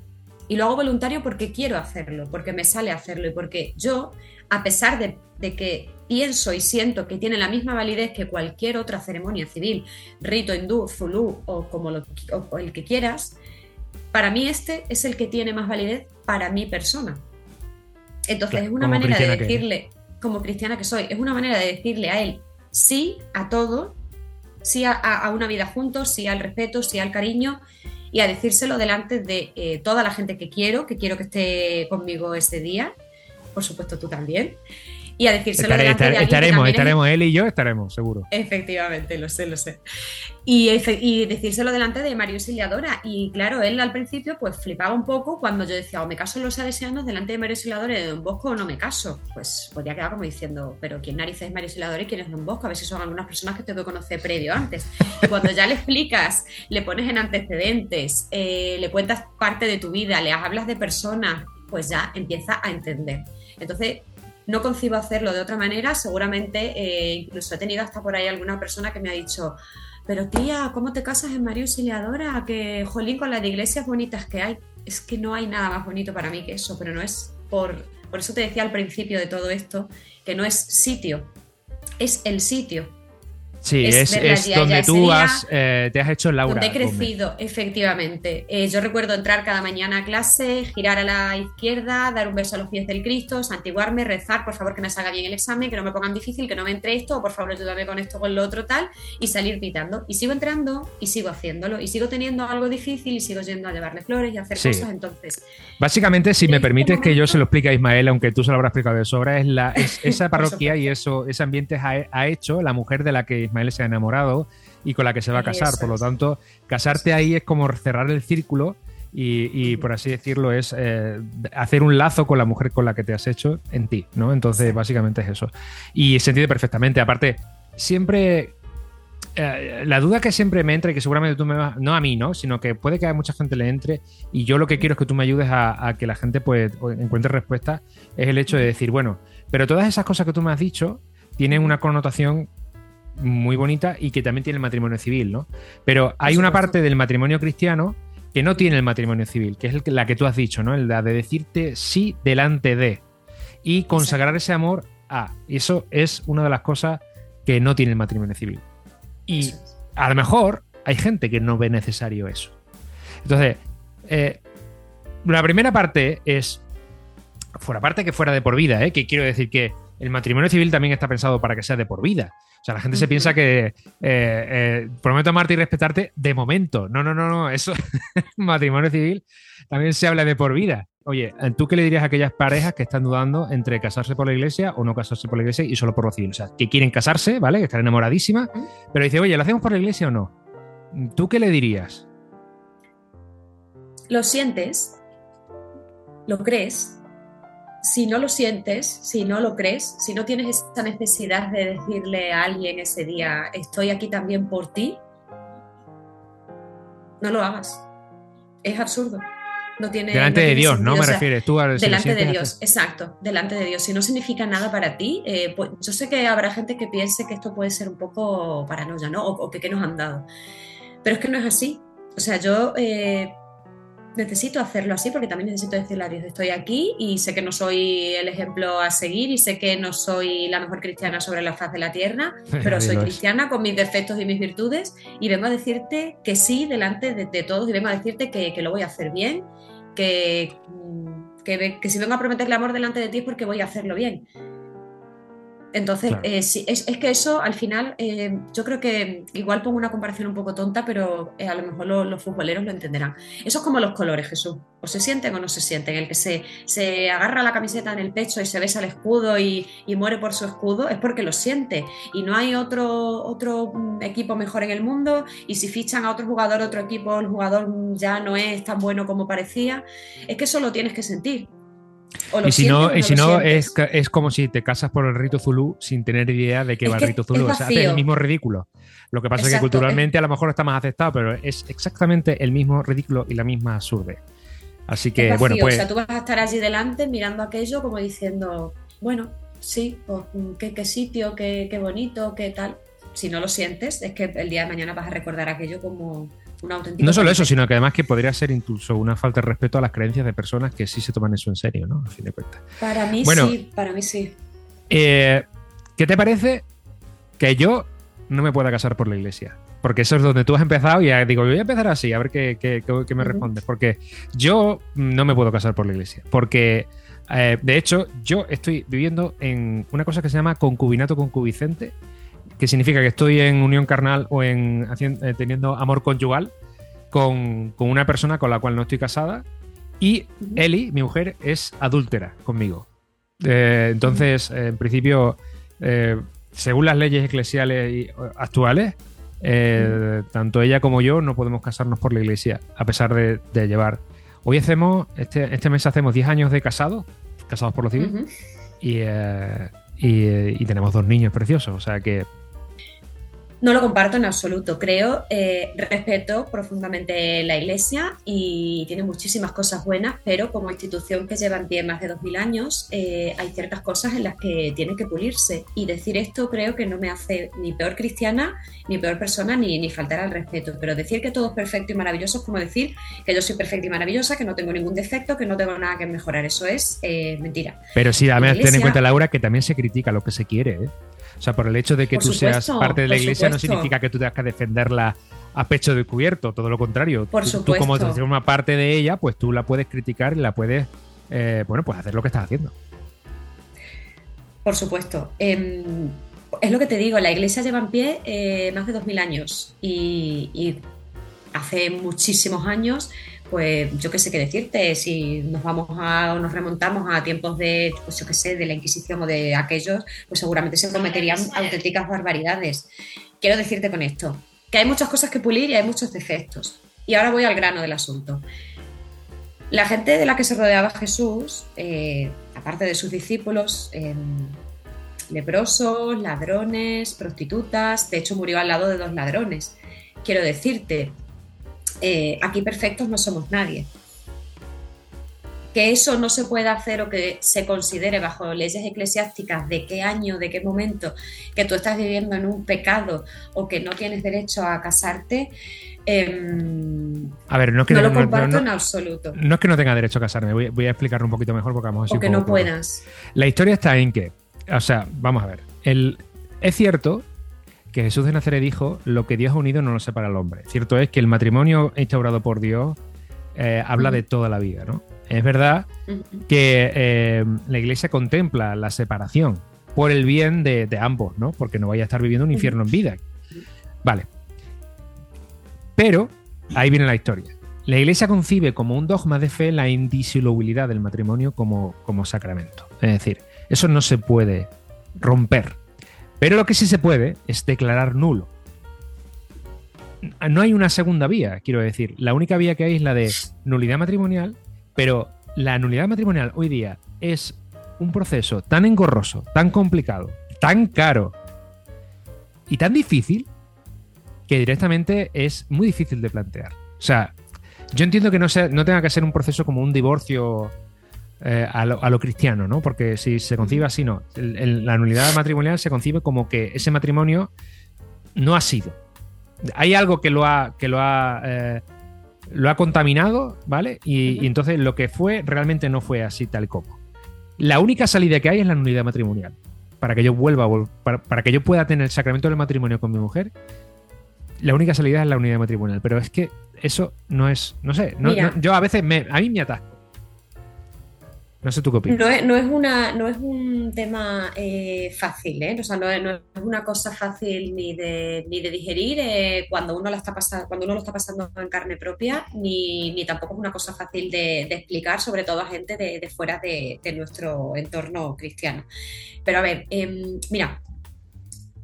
Y lo hago voluntario porque quiero hacerlo, porque me sale hacerlo y porque yo, a pesar de, que pienso y siento que tiene la misma validez que cualquier otra ceremonia civil, rito hindú, zulú o como el que quieras, para mí este es el que tiene más validez para mi persona. Entonces es una manera de decirle, como cristiana que soy. Es una manera de decirle a él sí a todo, sí a, una vida juntos, sí al respeto, sí al cariño y a decírselo delante de eh, toda la gente que quiero, que quiero que esté conmigo ese día. Por supuesto, tú también y a decírselo Estaremos, estaremos, él y yo estaremos, seguro. Efectivamente, lo sé, lo sé. Y, y decírselo delante de Mario Siliadora. Y claro, él al principio pues flipaba un poco cuando yo decía, o me caso en los salesianos delante de Mario Siliadora y de Don Bosco o no me caso. Pues podría quedar como diciendo, pero ¿quién narices es Mario Siliadora y quién es Don Bosco? A ver si son algunas personas que tengo que conocer previo antes. cuando ya le explicas, le pones en antecedentes, eh, le cuentas parte de tu vida, le hablas de personas, pues ya empieza a entender. Entonces, no concibo hacerlo de otra manera. Seguramente eh, incluso he tenido hasta por ahí alguna persona que me ha dicho, pero tía, ¿cómo te casas en María Auxiliadora? Que, jolín, con las iglesias bonitas que hay. Es que no hay nada más bonito para mí que eso, pero no es por... Por eso te decía al principio de todo esto, que no es sitio, es el sitio. Sí, es, donde tú has, eh, te has hecho Laura. Donde he crecido, efectivamente. Eh, yo recuerdo entrar cada mañana a clase, girar a la izquierda, dar un beso a los pies del Cristo, santiguarme, rezar, por favor que me salga bien el examen, que no me pongan difícil, que no me entre esto, o por favor ayúdame con esto, con lo otro, tal, y salir pitando. Y sigo entrando y sigo haciéndolo, y sigo teniendo algo difícil y sigo yendo a llevarle flores y a hacer cosas, entonces... Básicamente, si me permites que yo se lo explique a Ismael, aunque tú se lo habrás explicado de sobra, es, la, (laughs) esa parroquia y eso, ese ambiente ha, ha hecho la mujer de la que Ismael se ha enamorado y con la que se va a casar. Por lo tanto, casarte ahí es como cerrar el círculo y, por así decirlo, es eh, hacer un lazo con la mujer con la que te has hecho en ti, ¿no? Entonces, básicamente es eso. Y se entiende perfectamente. Aparte, siempre. Eh, la duda que siempre me entra y que seguramente tú me vas, no a mí, ¿no? Sino que puede que a mucha gente le entre y yo lo que quiero es que tú me ayudes a, a que la gente pues encuentre respuesta, es el hecho de decir, bueno, pero todas esas cosas que tú me has dicho tienen una connotación muy bonita y que también tiene el matrimonio civil, ¿no? Pero hay una parte del matrimonio cristiano que no tiene el matrimonio civil, que es la que tú has dicho, ¿no? La de decirte sí delante de y consagrar ese amor a. Y eso es una de las cosas que no tiene el matrimonio civil. Y a lo mejor hay gente que no ve necesario eso. Entonces, eh, la primera parte es, fuera parte que fuera de por vida, ¿eh? que quiero decir que el matrimonio civil también está pensado para que sea de por vida. O sea, la gente se piensa que eh, eh, prometo amarte y respetarte de momento. No, no, no, no. Eso, (laughs) matrimonio civil, también se habla de por vida. Oye, ¿tú qué le dirías a aquellas parejas que están dudando entre casarse por la iglesia o no casarse por la iglesia y solo por lo civil? O sea, que quieren casarse, ¿vale? Que están enamoradísimas, pero dice, oye, ¿lo hacemos por la iglesia o no? ¿Tú qué le dirías? Lo sientes, lo crees. Si no lo sientes, si no lo crees, si no tienes esa necesidad de decirle a alguien ese día, estoy aquí también por ti, no lo hagas. Es absurdo. No tiene, delante de Dios, ¿no? Me refieres tú a Delante de Dios, exacto, delante de Dios. Si no significa nada para ti, eh, pues yo sé que habrá gente que piense que esto puede ser un poco paranoia, ¿no? O, que qué nos han dado. Pero es que no es así. O sea, yo eh, necesito hacerlo así porque también necesito decirle a Dios, estoy aquí y sé que no soy el ejemplo a seguir y sé que no soy la mejor cristiana sobre la faz de la tierra, (laughs) pero soy cristiana con mis defectos y mis virtudes y vengo a decirte que sí delante de, todos y vengo a decirte que, que, lo voy a hacer bien, que, que, que si vengo a prometerle amor delante de ti es porque voy a hacerlo bien. Entonces, eh, es, que eso al final, eh, yo creo que igual pongo una comparación un poco tonta, pero eh, a lo mejor los, futboleros lo entenderán. Eso es como los colores, Jesús. O se sienten o no se sienten. El que se, se agarra la camiseta en el pecho y se besa el escudo y, muere por su escudo es porque lo siente. Y no hay otro, otro equipo mejor en el mundo. Y si fichan a otro jugador, otro equipo, el jugador ya no es tan bueno como parecía. Es que eso lo tienes que sentir y si no, y si no es, es, como si te casas por el rito Zulu sin tener idea de qué va el rito Zulu. Es, el mismo ridículo. Lo que pasa es que culturalmente a lo mejor está más aceptado, pero es exactamente el mismo ridículo y la misma absurde. Así que, bueno, pues. O sea, tú vas a estar allí delante mirando aquello como diciendo, bueno, sí, pues, qué, qué sitio, qué, qué bonito, qué tal. Si no lo sientes, es que el día de mañana vas a recordar aquello como no solo eso, sino que además que podría ser incluso una falta de respeto a las creencias de personas que sí se toman eso en serio, ¿no? A fin de cuentas. Para mí sí, para mí sí. Eh, ¿Qué te parece que yo no me pueda casar por la iglesia? Porque eso es donde tú has empezado y digo, voy a empezar así, a ver qué, me respondes. Porque yo no me puedo casar por la iglesia. Porque, eh, de hecho, yo estoy viviendo en una cosa que se llama concubinato concubicente que significa que estoy en unión carnal o en eh, teniendo amor conyugal con, una persona con la cual no estoy casada. Y Eli, mi mujer, es adúltera conmigo. Eh, entonces, en principio, eh, según las leyes eclesiales actuales, tanto ella como yo no podemos casarnos por la iglesia, a pesar de, llevar. Hoy hacemos, este, este mes hacemos 10 años de casados, casados por lo civil, y, y, tenemos dos niños preciosos, o sea que no lo comparto en absoluto. Creo, eh, respeto profundamente la Iglesia y tiene muchísimas cosas buenas, pero como institución que lleva en pie más de 2000 años, eh, hay ciertas cosas en las que tiene que pulirse. Y decir esto creo que no me hace ni peor cristiana, ni peor persona, ni, ni faltar al respeto. Pero decir que todo es perfecto y maravilloso es como decir que yo soy perfecta y maravillosa, que no tengo ningún defecto, que no tengo nada que mejorar. Eso es eh, mentira. Pero sí, además, ten en cuenta, Laura, que también se critica lo que se quiere. ¿eh? O sea, por el hecho de que tú seas parte de la iglesia no significa que tú tengas que defenderla a pecho descubierto, todo lo contrario. Por tú, supuesto. tú como una parte de ella, pues tú la puedes criticar y la puedes, eh, bueno, pues hacer lo que estás haciendo. Por supuesto. Em, es lo que te digo, la iglesia lleva en pie eh, más de 2000 años y, y hace muchísimos años pues yo qué sé qué decirte, si nos vamos a o nos remontamos a tiempos de, pues yo qué sé, de la Inquisición o de aquellos, pues seguramente se cometerían auténticas barbaridades. Quiero decirte con esto, que hay muchas cosas que pulir y hay muchos defectos. Y ahora voy al grano del asunto. La gente de la que se rodeaba Jesús, eh, aparte de sus discípulos, em, leprosos, ladrones, prostitutas, de hecho murió al lado de dos ladrones. Quiero decirte, eh, aquí perfectos no somos nadie. Que eso no se pueda hacer o que se considere bajo leyes eclesiásticas de qué año, de qué momento, que tú estás viviendo en un pecado o que no tienes derecho a casarte, em, a ver, no, es que no lo comparto en absoluto. No es que no tenga derecho a casarme, voy, a explicarlo un poquito mejor porque vamos a decir. O que no puedas. La historia está en que, o sea, vamos a ver, el, es cierto que Jesús de Nazaret dijo, lo que Dios ha unido no lo separa el hombre. Cierto es que el matrimonio instaurado por Dios eh, habla de toda la vida, ¿no? Es verdad que eh, la iglesia contempla la separación, por el bien de, de ambos, ¿no? Porque no vaya a estar viviendo un infierno en vida. Vale. Pero ahí viene la historia. La Iglesia concibe como un dogma de fe la indisolubilidad del matrimonio como, como sacramento. Es decir, eso no se puede romper. Pero lo que sí se puede es declarar nulo. No hay una segunda vía, quiero decir. La única vía que hay es la de nulidad matrimonial, pero la nulidad matrimonial hoy día es un proceso tan engorroso, tan complicado, tan caro y tan difícil que directamente es muy difícil de plantear. O sea, yo entiendo que no, sea, no tenga que ser un proceso como un divorcio eh, a, lo, a, lo, cristiano, ¿no? Porque si se concibe así, no. El, el, la nulidad matrimonial se concibe como que ese matrimonio no ha sido. Hay algo que lo ha, que lo ha, eh, lo ha contaminado, ¿vale? Y, y, entonces lo que fue realmente no fue así tal como. La única salida que hay es la nulidad matrimonial. Para que yo vuelva, para, para que yo pueda tener el sacramento del matrimonio con mi mujer, la única salida es la unidad matrimonial. Pero es que eso no es, no sé, no, no, yo a veces me, a mí me atasco. No sé tú qué opinas. No es, no es, una, no es un tema eh, fácil, ¿eh? O sea, no es, una cosa fácil ni de, ni de digerir eh, cuando, uno la está pasando, cuando uno lo está pasando en carne propia, ni, ni tampoco es una cosa fácil de, de explicar, sobre todo a gente de, de fuera de, nuestro entorno cristiano. Pero a ver, em, mira,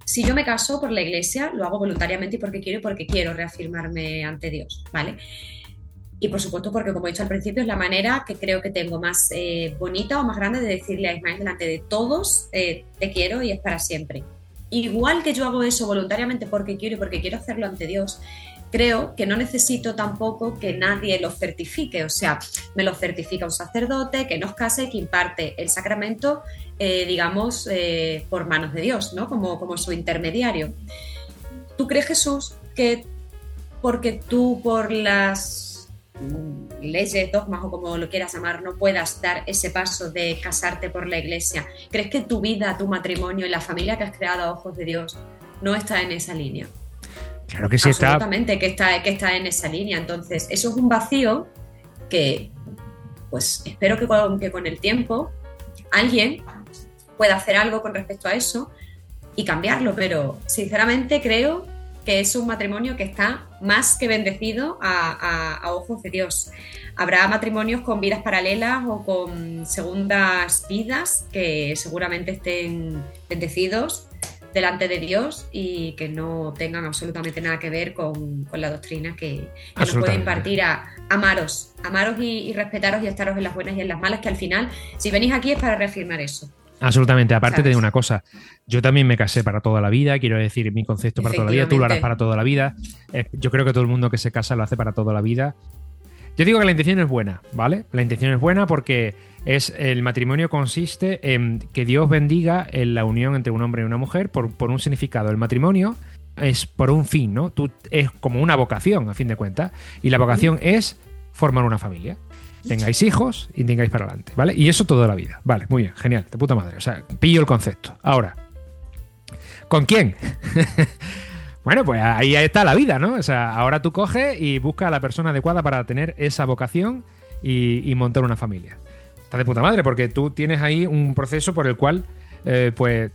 si yo me caso por la iglesia, lo hago voluntariamente y porque quiero y porque quiero reafirmarme ante Dios, ¿vale? Y por supuesto, porque como he dicho al principio, es la manera que creo que tengo más eh, bonita o más grande de decirle a Ismael delante de todos, eh, te quiero y es para siempre. Igual que yo hago eso voluntariamente porque quiero y porque quiero hacerlo ante Dios, creo que no necesito tampoco que nadie lo certifique, o sea, me lo certifica un sacerdote que nos case, que imparte el sacramento, eh, digamos, por manos de Dios, ¿no? Como, como su intermediario. ¿Tú crees, Jesús, que porque tú por las leyes, dogmas o como lo quieras llamar, no puedas dar ese paso de casarte por la iglesia? ¿Crees que tu vida, tu matrimonio y la familia que has creado a ojos de Dios no está en esa línea? Claro que sí Absolutamente, está. que está, que está en esa línea. Entonces, eso es un vacío que, pues, espero que con, que con el tiempo alguien pueda hacer algo con respecto a eso y cambiarlo, pero sinceramente creo que es un matrimonio que está más que bendecido a, a, a, ojos de Dios. Habrá matrimonios con vidas paralelas o con segundas vidas que seguramente estén bendecidos delante de Dios y que no tengan absolutamente nada que ver con, con la doctrina que, que nos puede impartir a amaros, amaros y, y respetaros y estaros en las buenas y en las malas, que al final, si venís aquí es para reafirmar eso. Absolutamente. Aparte ¿Sabes? de una cosa, yo también me casé para toda la vida, quiero decir, mi concepto para toda la vida, tú lo harás para toda la vida. Eh, yo creo que todo el mundo que se casa lo hace para toda la vida. Yo digo que la intención es buena, ¿vale? La intención es buena porque es el matrimonio consiste en que Dios bendiga en la unión entre un hombre y una mujer por, por un significado. El matrimonio es por un fin, ¿no? Tú, es como una vocación, a fin de cuentas. Y la vocación es formar una familia tengáis hijos y tengáis para adelante, ¿vale? Y eso toda la vida. Vale, muy bien, genial, de puta madre. O sea, pillo el concepto. Ahora, ¿con quién? (laughs) bueno, pues ahí está la vida, ¿no? O sea, ahora tú coges y buscas a la persona adecuada para tener esa vocación y, montar una familia. Está de puta madre, porque tú tienes ahí un proceso por el cual, eh, pues,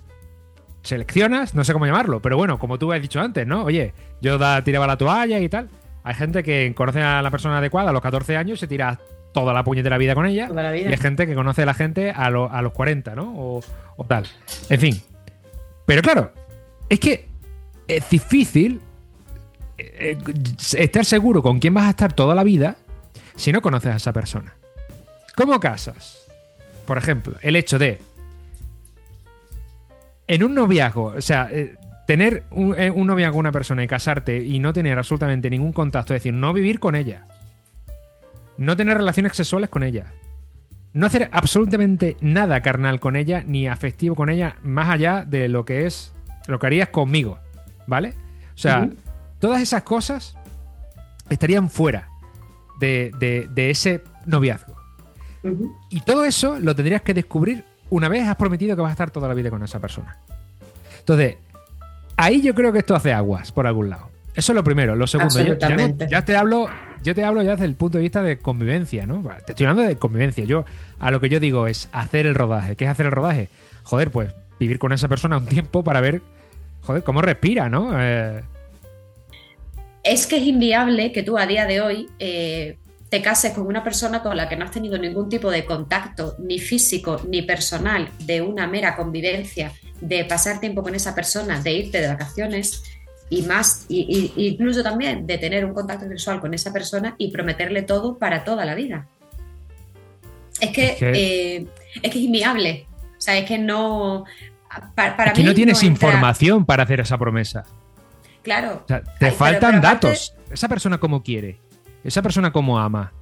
seleccionas, no sé cómo llamarlo, pero bueno, como tú has dicho antes, ¿no? Oye, yo tiraba la toalla y tal. Hay gente que conoce a la persona adecuada a los 14 años y se tira toda la puñetera vida con ella. Vida. Y hay gente que conoce a la gente a, lo, a los 40, ¿no? O, o, tal. En fin. Pero claro, es que es difícil eh, estar seguro con quién vas a estar toda la vida si no conoces a esa persona. ¿Cómo casas? Por ejemplo, el hecho de en un noviazgo, o sea, eh, tener un, eh, un noviazgo con una persona y casarte y no tener absolutamente ningún contacto, es decir, no vivir con ella no tener relaciones sexuales con ella, no hacer absolutamente nada carnal con ella ni afectivo con ella más allá de lo que es lo que harías conmigo, ¿vale? O sea, uh -huh. todas esas cosas estarían fuera de, de, de ese noviazgo. Uh -huh. Y todo eso lo tendrías que descubrir una vez has prometido que vas a estar toda la vida con esa persona. Entonces, ahí yo creo que esto hace aguas por algún lado. Eso es lo primero. Lo segundo, ya, ya, ya, te hablo, yo te hablo ya desde el punto de vista de convivencia, ¿no? Te estoy hablando de convivencia. Yo, a lo que yo digo es hacer el rodaje. ¿Qué es hacer el rodaje? Joder, pues vivir con esa persona un tiempo para ver, joder, cómo respira, ¿no? Eh, es que es inviable que tú a día de hoy eh, te cases con una persona con la que no has tenido ningún tipo de contacto, ni físico ni personal, de una mera convivencia, de pasar tiempo con esa persona, de irte de vacaciones y más, y, incluso también de tener un contacto sexual con esa persona y prometerle todo para toda la vida. Es que es, que, eh, es, inviable. O sea, es que no. Para, es que no tienes información para hacer esa promesa. Claro. te faltan datos. Esa persona cómo quiere esa persona cómo ama.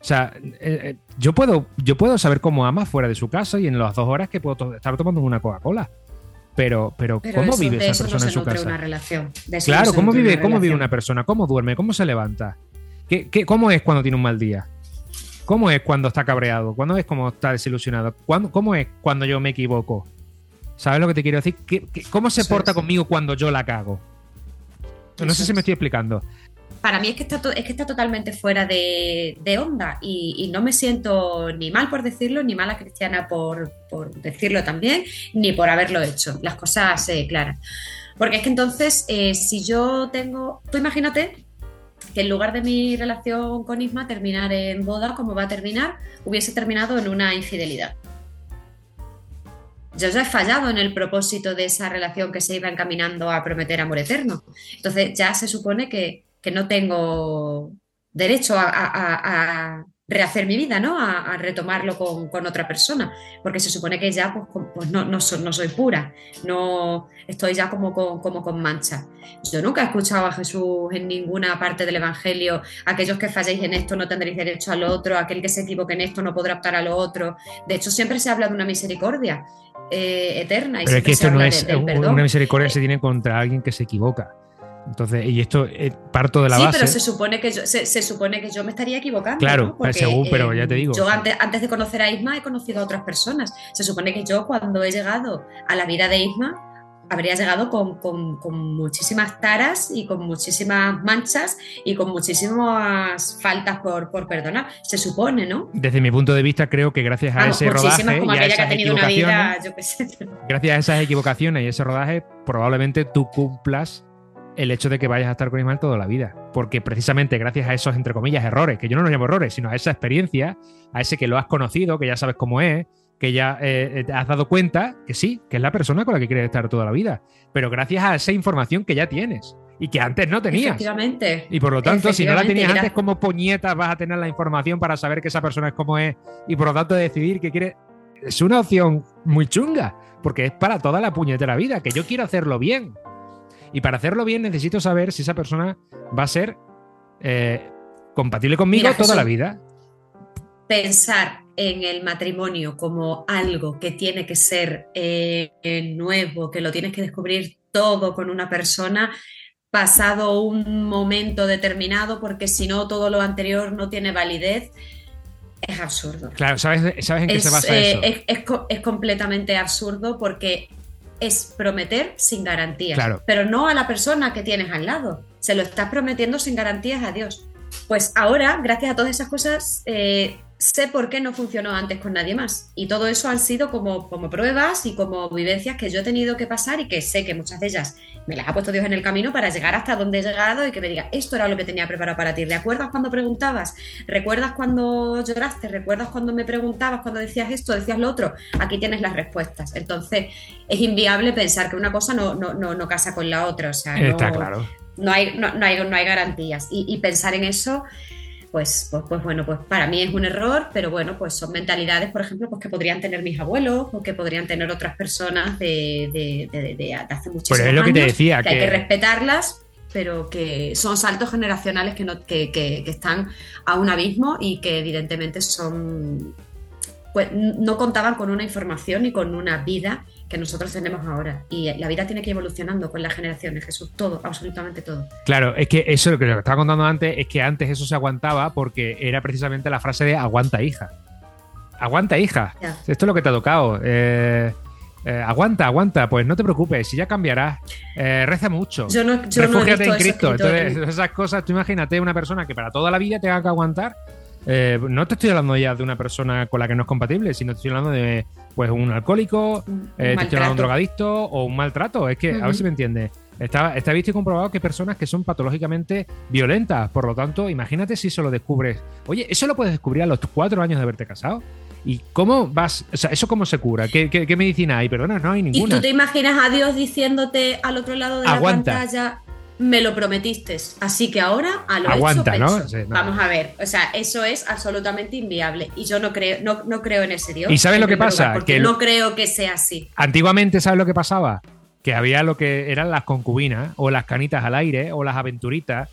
O sea, eh, eh, yo, puedo, yo puedo saber cómo ama fuera de su casa y en las dos horas que puedo estar tomando una Coca-Cola. Pero, pero, ¿cómo vive esa persona en su casa? Una relación. claro, ¿cómo vive, cómo vive una persona? ¿Cómo duerme? ¿Cómo se levanta? ¿Qué, cómo es cuando tiene un mal día? ¿Cómo es cuando está cabreado? ¿Cuándo es cuando está desilusionado? ¿Cómo es cuando yo me equivoco? ¿Sabes lo que te quiero decir? cómo se porta conmigo cuando yo la cago? No sé si me estoy explicando para mí es que está, es que está totalmente fuera de, onda y, no me siento ni mal por decirlo, ni mala cristiana por, decirlo también, ni por haberlo hecho. Las cosas eh, claras. Porque es que entonces, eh, si yo tengo, tú imagínate que en lugar de mi relación con Isma terminar en boda, como va a terminar, hubiese terminado en una infidelidad. Yo ya he fallado en el propósito de esa relación que se iba encaminando a prometer amor eterno. Entonces ya se supone que que no tengo derecho a, rehacer mi vida, ¿no? A, retomarlo con, otra persona, porque se supone que ya pues, pues no, no, soy pura, no estoy ya como con, como con mancha. Yo nunca he escuchado a Jesús en ninguna parte del Evangelio, aquellos que falléis en esto no tendréis derecho al otro, aquel que se equivoque en esto no podrá optar a lo otro. De hecho, siempre se habla de una misericordia eh, eterna. Pero es que esto no es una misericordia que se tiene contra alguien que se equivoca. Entonces, y esto eh, parto de la base. Sí, pero se supone que yo, se, supone que yo me estaría equivocando. Claro, según, pero ya te digo. Yo antes, antes de conocer a Isma he conocido a otras personas. Se supone que yo cuando he llegado a la vida de Isma habría llegado con, muchísimas taras y con muchísimas manchas y con muchísimas faltas por, perdonar. Se supone, ¿no? Desde mi punto de vista, creo que gracias a ese rodaje. Como y a esas que ha tenido una vida, yo qué sé. Gracias a esas equivocaciones y ese rodaje, probablemente tú cumplas el hecho de que vayas a estar con Ismael toda la vida. Porque precisamente gracias a esos, entre comillas, errores, que yo no los llamo errores, sino a esa experiencia, a ese que lo has conocido, que ya sabes cómo es, que ya eh, te has dado cuenta que sí, que es la persona con la que quieres estar toda la vida. Pero gracias a esa información que ya tienes y que antes no tenías. Efectivamente. Y por lo tanto, si no la tenías antes, como puñetas vas a tener la información para saber que esa persona es como es y por lo tanto decidir que quieres? Es una opción muy chunga, porque es para toda la puñetera vida, que yo quiero hacerlo bien. Y para hacerlo bien necesito saber si esa persona va a ser eh, compatible conmigo toda la vida. Pensar en el matrimonio como algo que tiene que ser eh, nuevo, que lo tienes que descubrir todo con una persona pasado un momento determinado, porque si no todo lo anterior no tiene validez, es absurdo. Claro, ¿sabes, en qué se basa eso? Eh, es, es, completamente absurdo porque es prometer sin garantías, pero no a la persona que tienes al lado. Se lo estás prometiendo sin garantías a Dios. Pues ahora, gracias a todas esas cosas, eh, sé por qué no funcionó antes con nadie más. Y todo eso han sido como, como pruebas y como vivencias que yo he tenido que pasar y que sé que muchas de ellas me las ha puesto Dios en el camino para llegar hasta donde he llegado y que me diga, esto era lo que tenía preparado para ti. ¿Recuerdas cuando preguntabas? ¿Recuerdas cuando lloraste? ¿Recuerdas cuando me preguntabas, cuando decías esto, decías lo otro? Aquí tienes las respuestas. Entonces, es inviable pensar que una cosa no, no, no, casa con la otra. O sea, Está claro. No hay, no, hay, no hay garantías. Y, y pensar en eso pues, pues, pues, bueno, pues para mí es un error, pero bueno, pues son mentalidades, por ejemplo, pues que podrían tener mis abuelos o que podrían tener otras personas de, de, hace muchísimos es lo que te decía, que, hay que respetarlas, pero que son saltos generacionales que, no, que, que, están a un abismo y que evidentemente son, pues no contaban con una información y con una vida que nosotros tenemos ahora. Y la vida tiene que ir evolucionando con las generaciones, Jesús, todo, absolutamente todo. Claro, es que eso lo que estaba contando antes es que antes eso se aguantaba porque era precisamente la frase de aguanta hija. Aguanta hija. Esto es lo que te ha tocado. Eh, eh, aguanta, aguanta, pues no te preocupes, si ya cambiarás. Eh, reza mucho. Yo no, yo no he en Cristo. Entonces, esas cosas, tú imagínate una persona que para toda la vida tenga que aguantar eh, no te estoy hablando ya de una persona con la que no es compatible, sino te estoy hablando de pues un alcohólico, Un eh, te estoy hablando de un drogadicto o un maltrato. Es que, a ver si me entiendes. Está, está visto y comprobado que hay personas que son patológicamente violentas. Por lo tanto, imagínate si eso lo descubres. Oye, eso lo puedes descubrir a los cuatro años de haberte casado. ¿Y cómo vas? O sea, ¿eso cómo se cura? ¿Qué, qué- qué medicina hay? Perdona, no hay Y ninguna. tú te imaginas a Dios diciéndote al otro lado de Aguanta. la pantalla, me lo prometiste, así que ahora a lo Aguanta, hecho, ¿no? pecho". Sí, no. Vamos a ver, o sea, eso es absolutamente inviable y yo no creo, no, no creo en ese Dios. ¿Y sabes lo que pasa? lugar, porque Que no creo que sea así. Antiguamente, ¿sabes lo que pasaba? Que había lo que eran las concubinas o las canitas al aire o las aventuritas.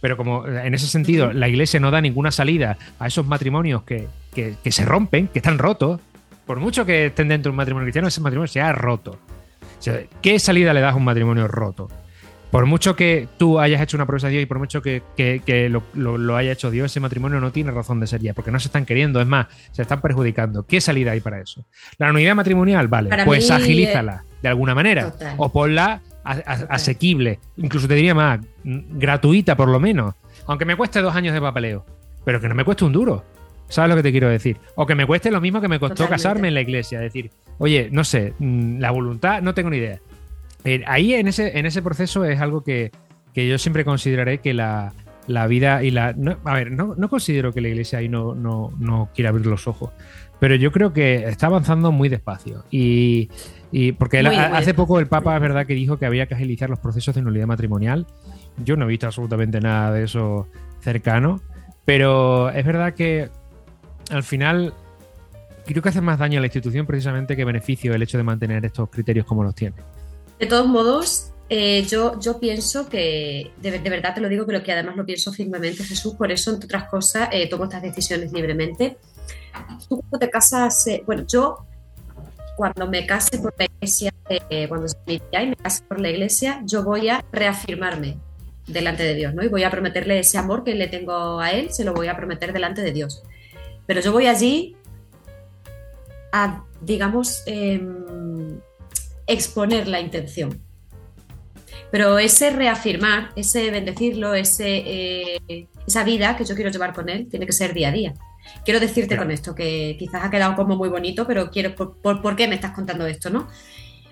Pero como en ese sentido la iglesia no da ninguna salida a esos matrimonios que, que- que se rompen, que están rotos, por mucho que estén dentro de un matrimonio cristiano, ese matrimonio se ha roto. O sea, ¿Qué salida le das a un matrimonio roto? Por mucho que tú hayas hecho una promesa a Dios y por mucho que, que- que lo, lo- lo haya hecho Dios, ese matrimonio no tiene razón de ser ya, porque no se están queriendo, es más, se están perjudicando. ¿Qué salida hay para eso? La unidad matrimonial, vale, Para pues mí, agilízala de alguna manera Total. o ponla a- a- asequible, incluso te diría más, gratuita por lo menos, aunque me cueste dos años de papeleo, pero que no me cueste un duro. ¿Sabes lo que te quiero decir? O que me cueste lo mismo que me costó Totalmente. casarme en la iglesia. Decir, oye, no sé, mm, la voluntad, no tengo ni idea. Eh, ahí en ese, en ese proceso es algo que, que yo siempre consideraré que la, la vida y la. no- a ver, no, no considero que la iglesia ahí no, no, no quiera abrir los ojos, pero yo creo que está avanzando muy despacio. Y, y porque Muy, muy hace poco el. Papa es verdad que dijo que había que agilizar los procesos de nulidad matrimonial. Yo no he visto absolutamente nada de eso cercano, pero es verdad que al final creo que hace más daño a la institución precisamente que beneficio el hecho de mantener estos criterios como los tiene. De todos modos, eh, yo, yo pienso que, de, verdad te lo digo, pero que además lo pienso firmemente, Jesús, por eso, entre otras cosas, eh, tomo estas decisiones libremente. Tú cuando te casas, eh, bueno, yo cuando me case por la iglesia, cuando se me y me case por la iglesia, yo voy a reafirmarme delante de Dios, ¿no? Y voy a prometerle ese amor que le tengo a Él, se lo voy a prometer delante de Dios. Pero yo voy allí a, digamos, em, exponer la intención. Pero ese reafirmar, ese bendecirlo, ese, eh, esa vida que yo quiero llevar con él, tiene que ser día a día. Quiero decirte Claro. con esto, que quizás ha quedado como muy bonito, pero quiero, por, por- ¿por qué me estás contando esto, no?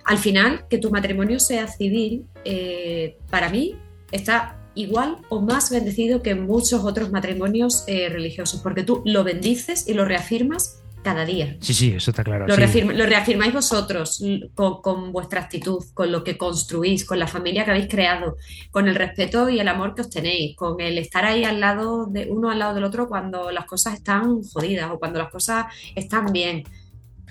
Al final, que tu matrimonio sea civil, eh, para mí, está igual o más bendecido que muchos otros matrimonios eh, religiosos, porque tú lo bendices y lo reafirmas cada día. Sí, sí, eso está claro. Lo, sí. reafirma- lo reafirmáis vosotros l- con, con vuestra actitud, con lo que construís, con la familia que habéis creado, con el respeto y el amor que os tenéis, con el estar ahí al lado de uno al lado del otro cuando las cosas están jodidas o cuando las cosas están bien.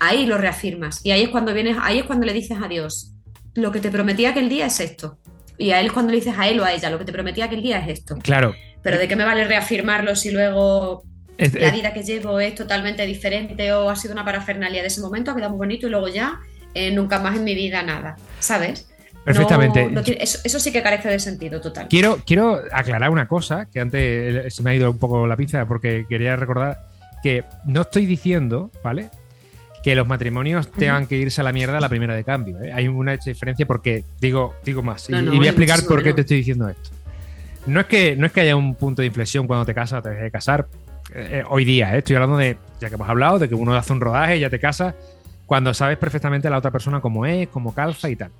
Ahí lo reafirmas. Y ahí es cuando vienes, ahí es cuando le dices a Dios, lo que te prometí aquel día es esto. Y a él cuando le dices a él o a ella, lo que te prometí aquel día es esto. Claro. Pero ¿de qué me vale reafirmarlo si luego Es- la vida que llevo es totalmente diferente o ha sido una parafernalia de ese momento, ha quedado muy bonito y luego ya eh, nunca más en mi vida nada, ¿sabes? Perfectamente. no eso, eso sí que carece de sentido total. Quiero, quiero aclarar una cosa, que antes eh, se me ha ido un poco la pinza porque quería recordar que no estoy diciendo, ¿vale? Que los matrimonios tengan que irse a la mierda a la primera de cambio. ¿eh? Hay una diferencia porque digo, digo más. Y, No, no, y voy a explicar por qué te estoy diciendo esto. No es que, no es que haya un punto de inflexión cuando te casas o te dejes de casar. Eh, hoy día, ¿eh? estoy hablando de, ya que hemos hablado, de que uno hace un rodaje ya te casas cuando sabes perfectamente a la otra persona cómo es, cómo calza y tal.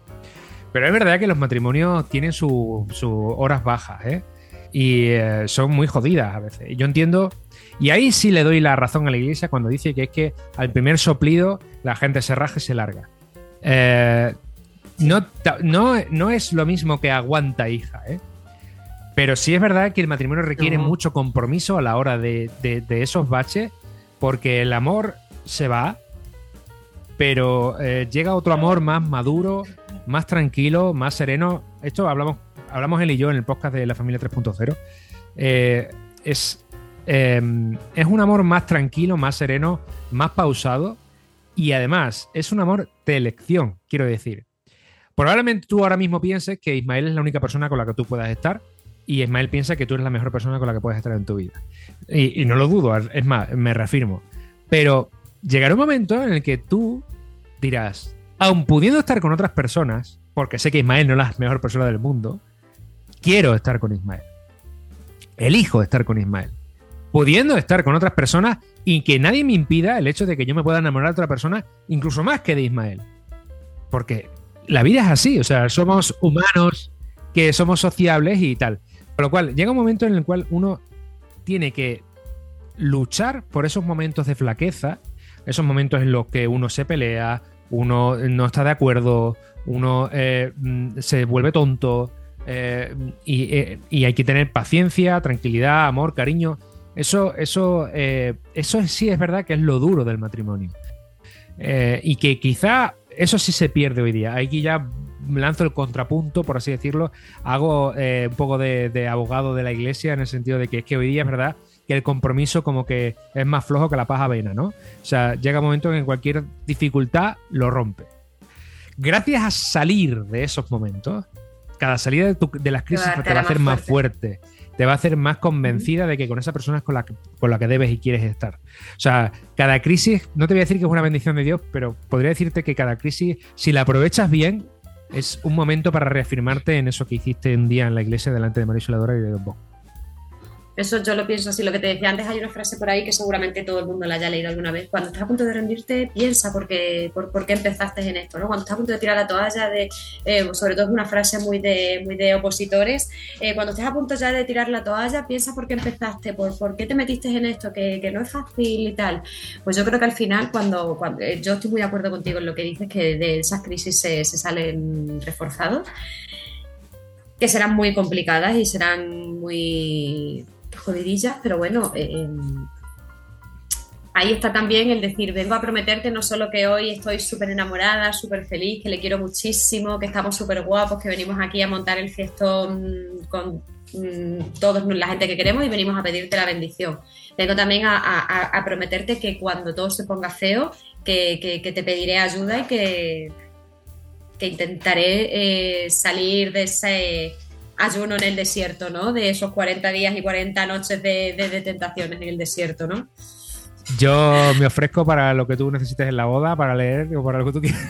Pero es verdad que los matrimonios tienen sus horas bajas, ¿eh? Y eh, son muy jodidas a veces. Yo entiendo, y ahí sí le doy la razón a la iglesia cuando dice que es que al primer soplido la gente se raja y se larga. Eh, no, no, no es lo mismo que aguanta hija, ¿eh? Pero sí es verdad que el matrimonio requiere No. mucho compromiso a la hora de, de- de esos baches, porque el amor se va, pero eh, llega otro amor más maduro, más tranquilo, más sereno. Esto hablamos, hablamos él y yo en el podcast de la familia 3.0. Eh, es, eh, es un amor más tranquilo, más sereno, más pausado y además es un amor de elección, quiero decir. Probablemente tú ahora mismo pienses que Ismael es la única persona con la que tú puedas estar y Ismael piensa que tú eres la mejor persona con la que puedes estar en tu vida. Y, no lo dudo, es más, me reafirmo. Pero llegará un momento en el que tú dirás, aun pudiendo estar con otras personas, porque sé que Ismael no es la mejor persona del mundo, quiero estar con Ismael. Elijo estar con Ismael. pudiendo estar con otras personas y que nadie me impida el hecho de que yo me pueda enamorar de otra persona, incluso más que de Ismael. Porque la vida es así, o sea, somos humanos, que somos sociables y tal. Con lo cual, llega un momento en el cual uno tiene que luchar por esos momentos de flaqueza, esos momentos en los que uno se pelea, uno no está de acuerdo, uno eh, mm, se vuelve tonto, eh, eh, y, hay que tener paciencia, tranquilidad, amor, cariño. Eso, eso, eso sí es verdad que es lo duro del matrimonio. y que quizá eso sí se pierde hoy día. Aquí ya lanzo el contrapunto, por así decirlo. Hago un poco de, de, abogado de la iglesia en el sentido de que es que hoy día es verdad que el compromiso como que es más flojo que la paja avena, ¿no? O sea, llega un momento en que cualquier dificultad lo rompe. Gracias a salir de esos momentos, cada salida de, las crisis te, va a hacer más fuerte. te va a hacer más convencida de que con esa persona es con la, que, con la que debes y quieres estar. O sea, cada crisis, no te voy a decir que es una bendición de Dios, pero podría decirte que cada crisis, si la aprovechas bien, es un momento para reafirmarte en eso que hiciste un día en la iglesia delante de María y de Don Bosco. Eso yo lo pienso así. Lo que te decía antes, hay una frase por ahí que seguramente todo el mundo la haya leído alguna vez. Cuando estás a punto de rendirte, piensa por qué, empezaste en esto. ¿no? Cuando estás a punto de tirar la toalla, eh, sobre todo es una frase muy de, muy de opositores, eh, cuando estás a punto ya de tirar la toalla, piensa por qué empezaste, por, por qué te metiste en esto, que, que, no es fácil y tal. Pues yo creo que al final, cuando, cuando eh, yo estoy muy de acuerdo contigo en lo que dices, que de esas crisis se, se salen reforzados que serán muy complicadas y serán muy jodidillas, pero bueno, em, ahí está también el decir, vengo a prometerte no solo que hoy estoy súper enamorada, súper feliz, que le quiero muchísimo, que estamos súper guapos, que venimos aquí a montar el fiestón con mm, toda la gente que queremos y venimos a pedirte la bendición. Vengo también a, prometerte que cuando todo se ponga feo, que, te pediré ayuda y que, que intentaré eh, salir de ese ayuno en el desierto, ¿no? De esos 40 días y 40 noches de, tentaciones en el desierto, ¿no? Yo me ofrezco para lo que tú necesites en la boda, para leer o para lo que tú quieras.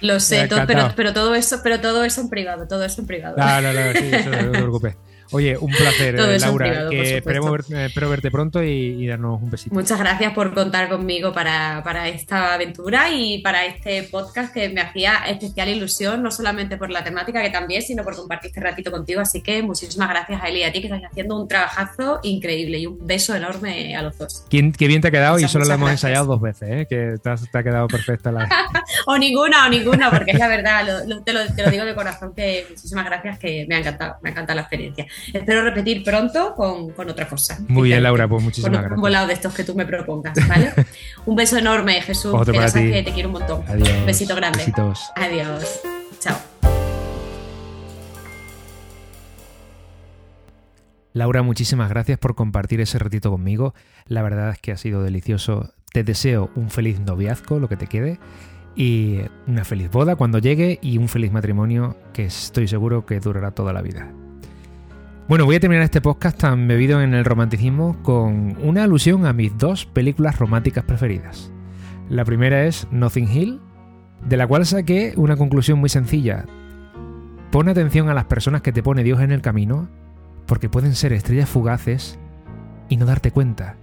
Lo sé, pero, pero, todo eso, pero todo eso en privado, todo eso en privado. No, no, no, sí, eso no te preocupes. Oye, un placer, Laura. que esperemos eh, espero verte pronto y, darnos un besito. Muchas gracias por contar conmigo para, esta aventura y para este podcast que me hacía especial ilusión, no solamente por la temática que también, sino por compartir este ratito contigo. Así que muchísimas gracias a él y a ti que estás haciendo un trabajazo increíble y un beso enorme a los dos. Qué, bien te ha quedado y solo lo hemos ensayado dos veces, ¿eh? que te, ha quedado perfecta la. (laughs) o ninguna, o ninguna, porque es la verdad, te, lo, te lo digo de corazón que muchísimas gracias, que me ha encantado, me ha encantado la experiencia. Espero repetir pronto con, otra cosa. Muy bien, Laura, pues muchísimas gracias. Un volado de estos que tú me propongas, ¿vale? (laughs) un beso enorme, Jesús. Otro que sabes que te quiero un montón. Adiós. Un besito grande. Besitos. Adiós. Chao. Laura, muchísimas gracias por compartir ese ratito conmigo. La verdad es que ha sido delicioso. Te deseo un feliz noviazgo, lo que te quede, y una feliz boda cuando llegue y un feliz matrimonio que estoy seguro que durará toda la vida. Bueno, voy a terminar este podcast tan bebido en el romanticismo con una alusión a mis dos películas románticas preferidas. La primera es Nothing Hill, de la cual saqué una conclusión muy sencilla. Pon atención a las personas que te pone Dios en el camino, porque pueden ser estrellas fugaces y no darte cuenta.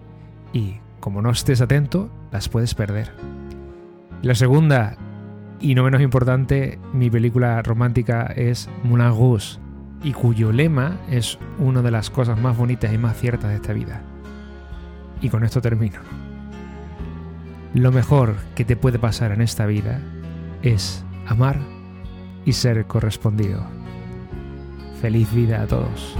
Y como no estés atento, las puedes perder. La segunda, y no menos importante, mi película romántica es Moulin Rouge, y cuyo lema es una de las cosas más bonitas y más ciertas de esta vida. Y con esto termino. Lo mejor que te puede pasar en esta vida es amar y ser correspondido. Feliz vida a todos.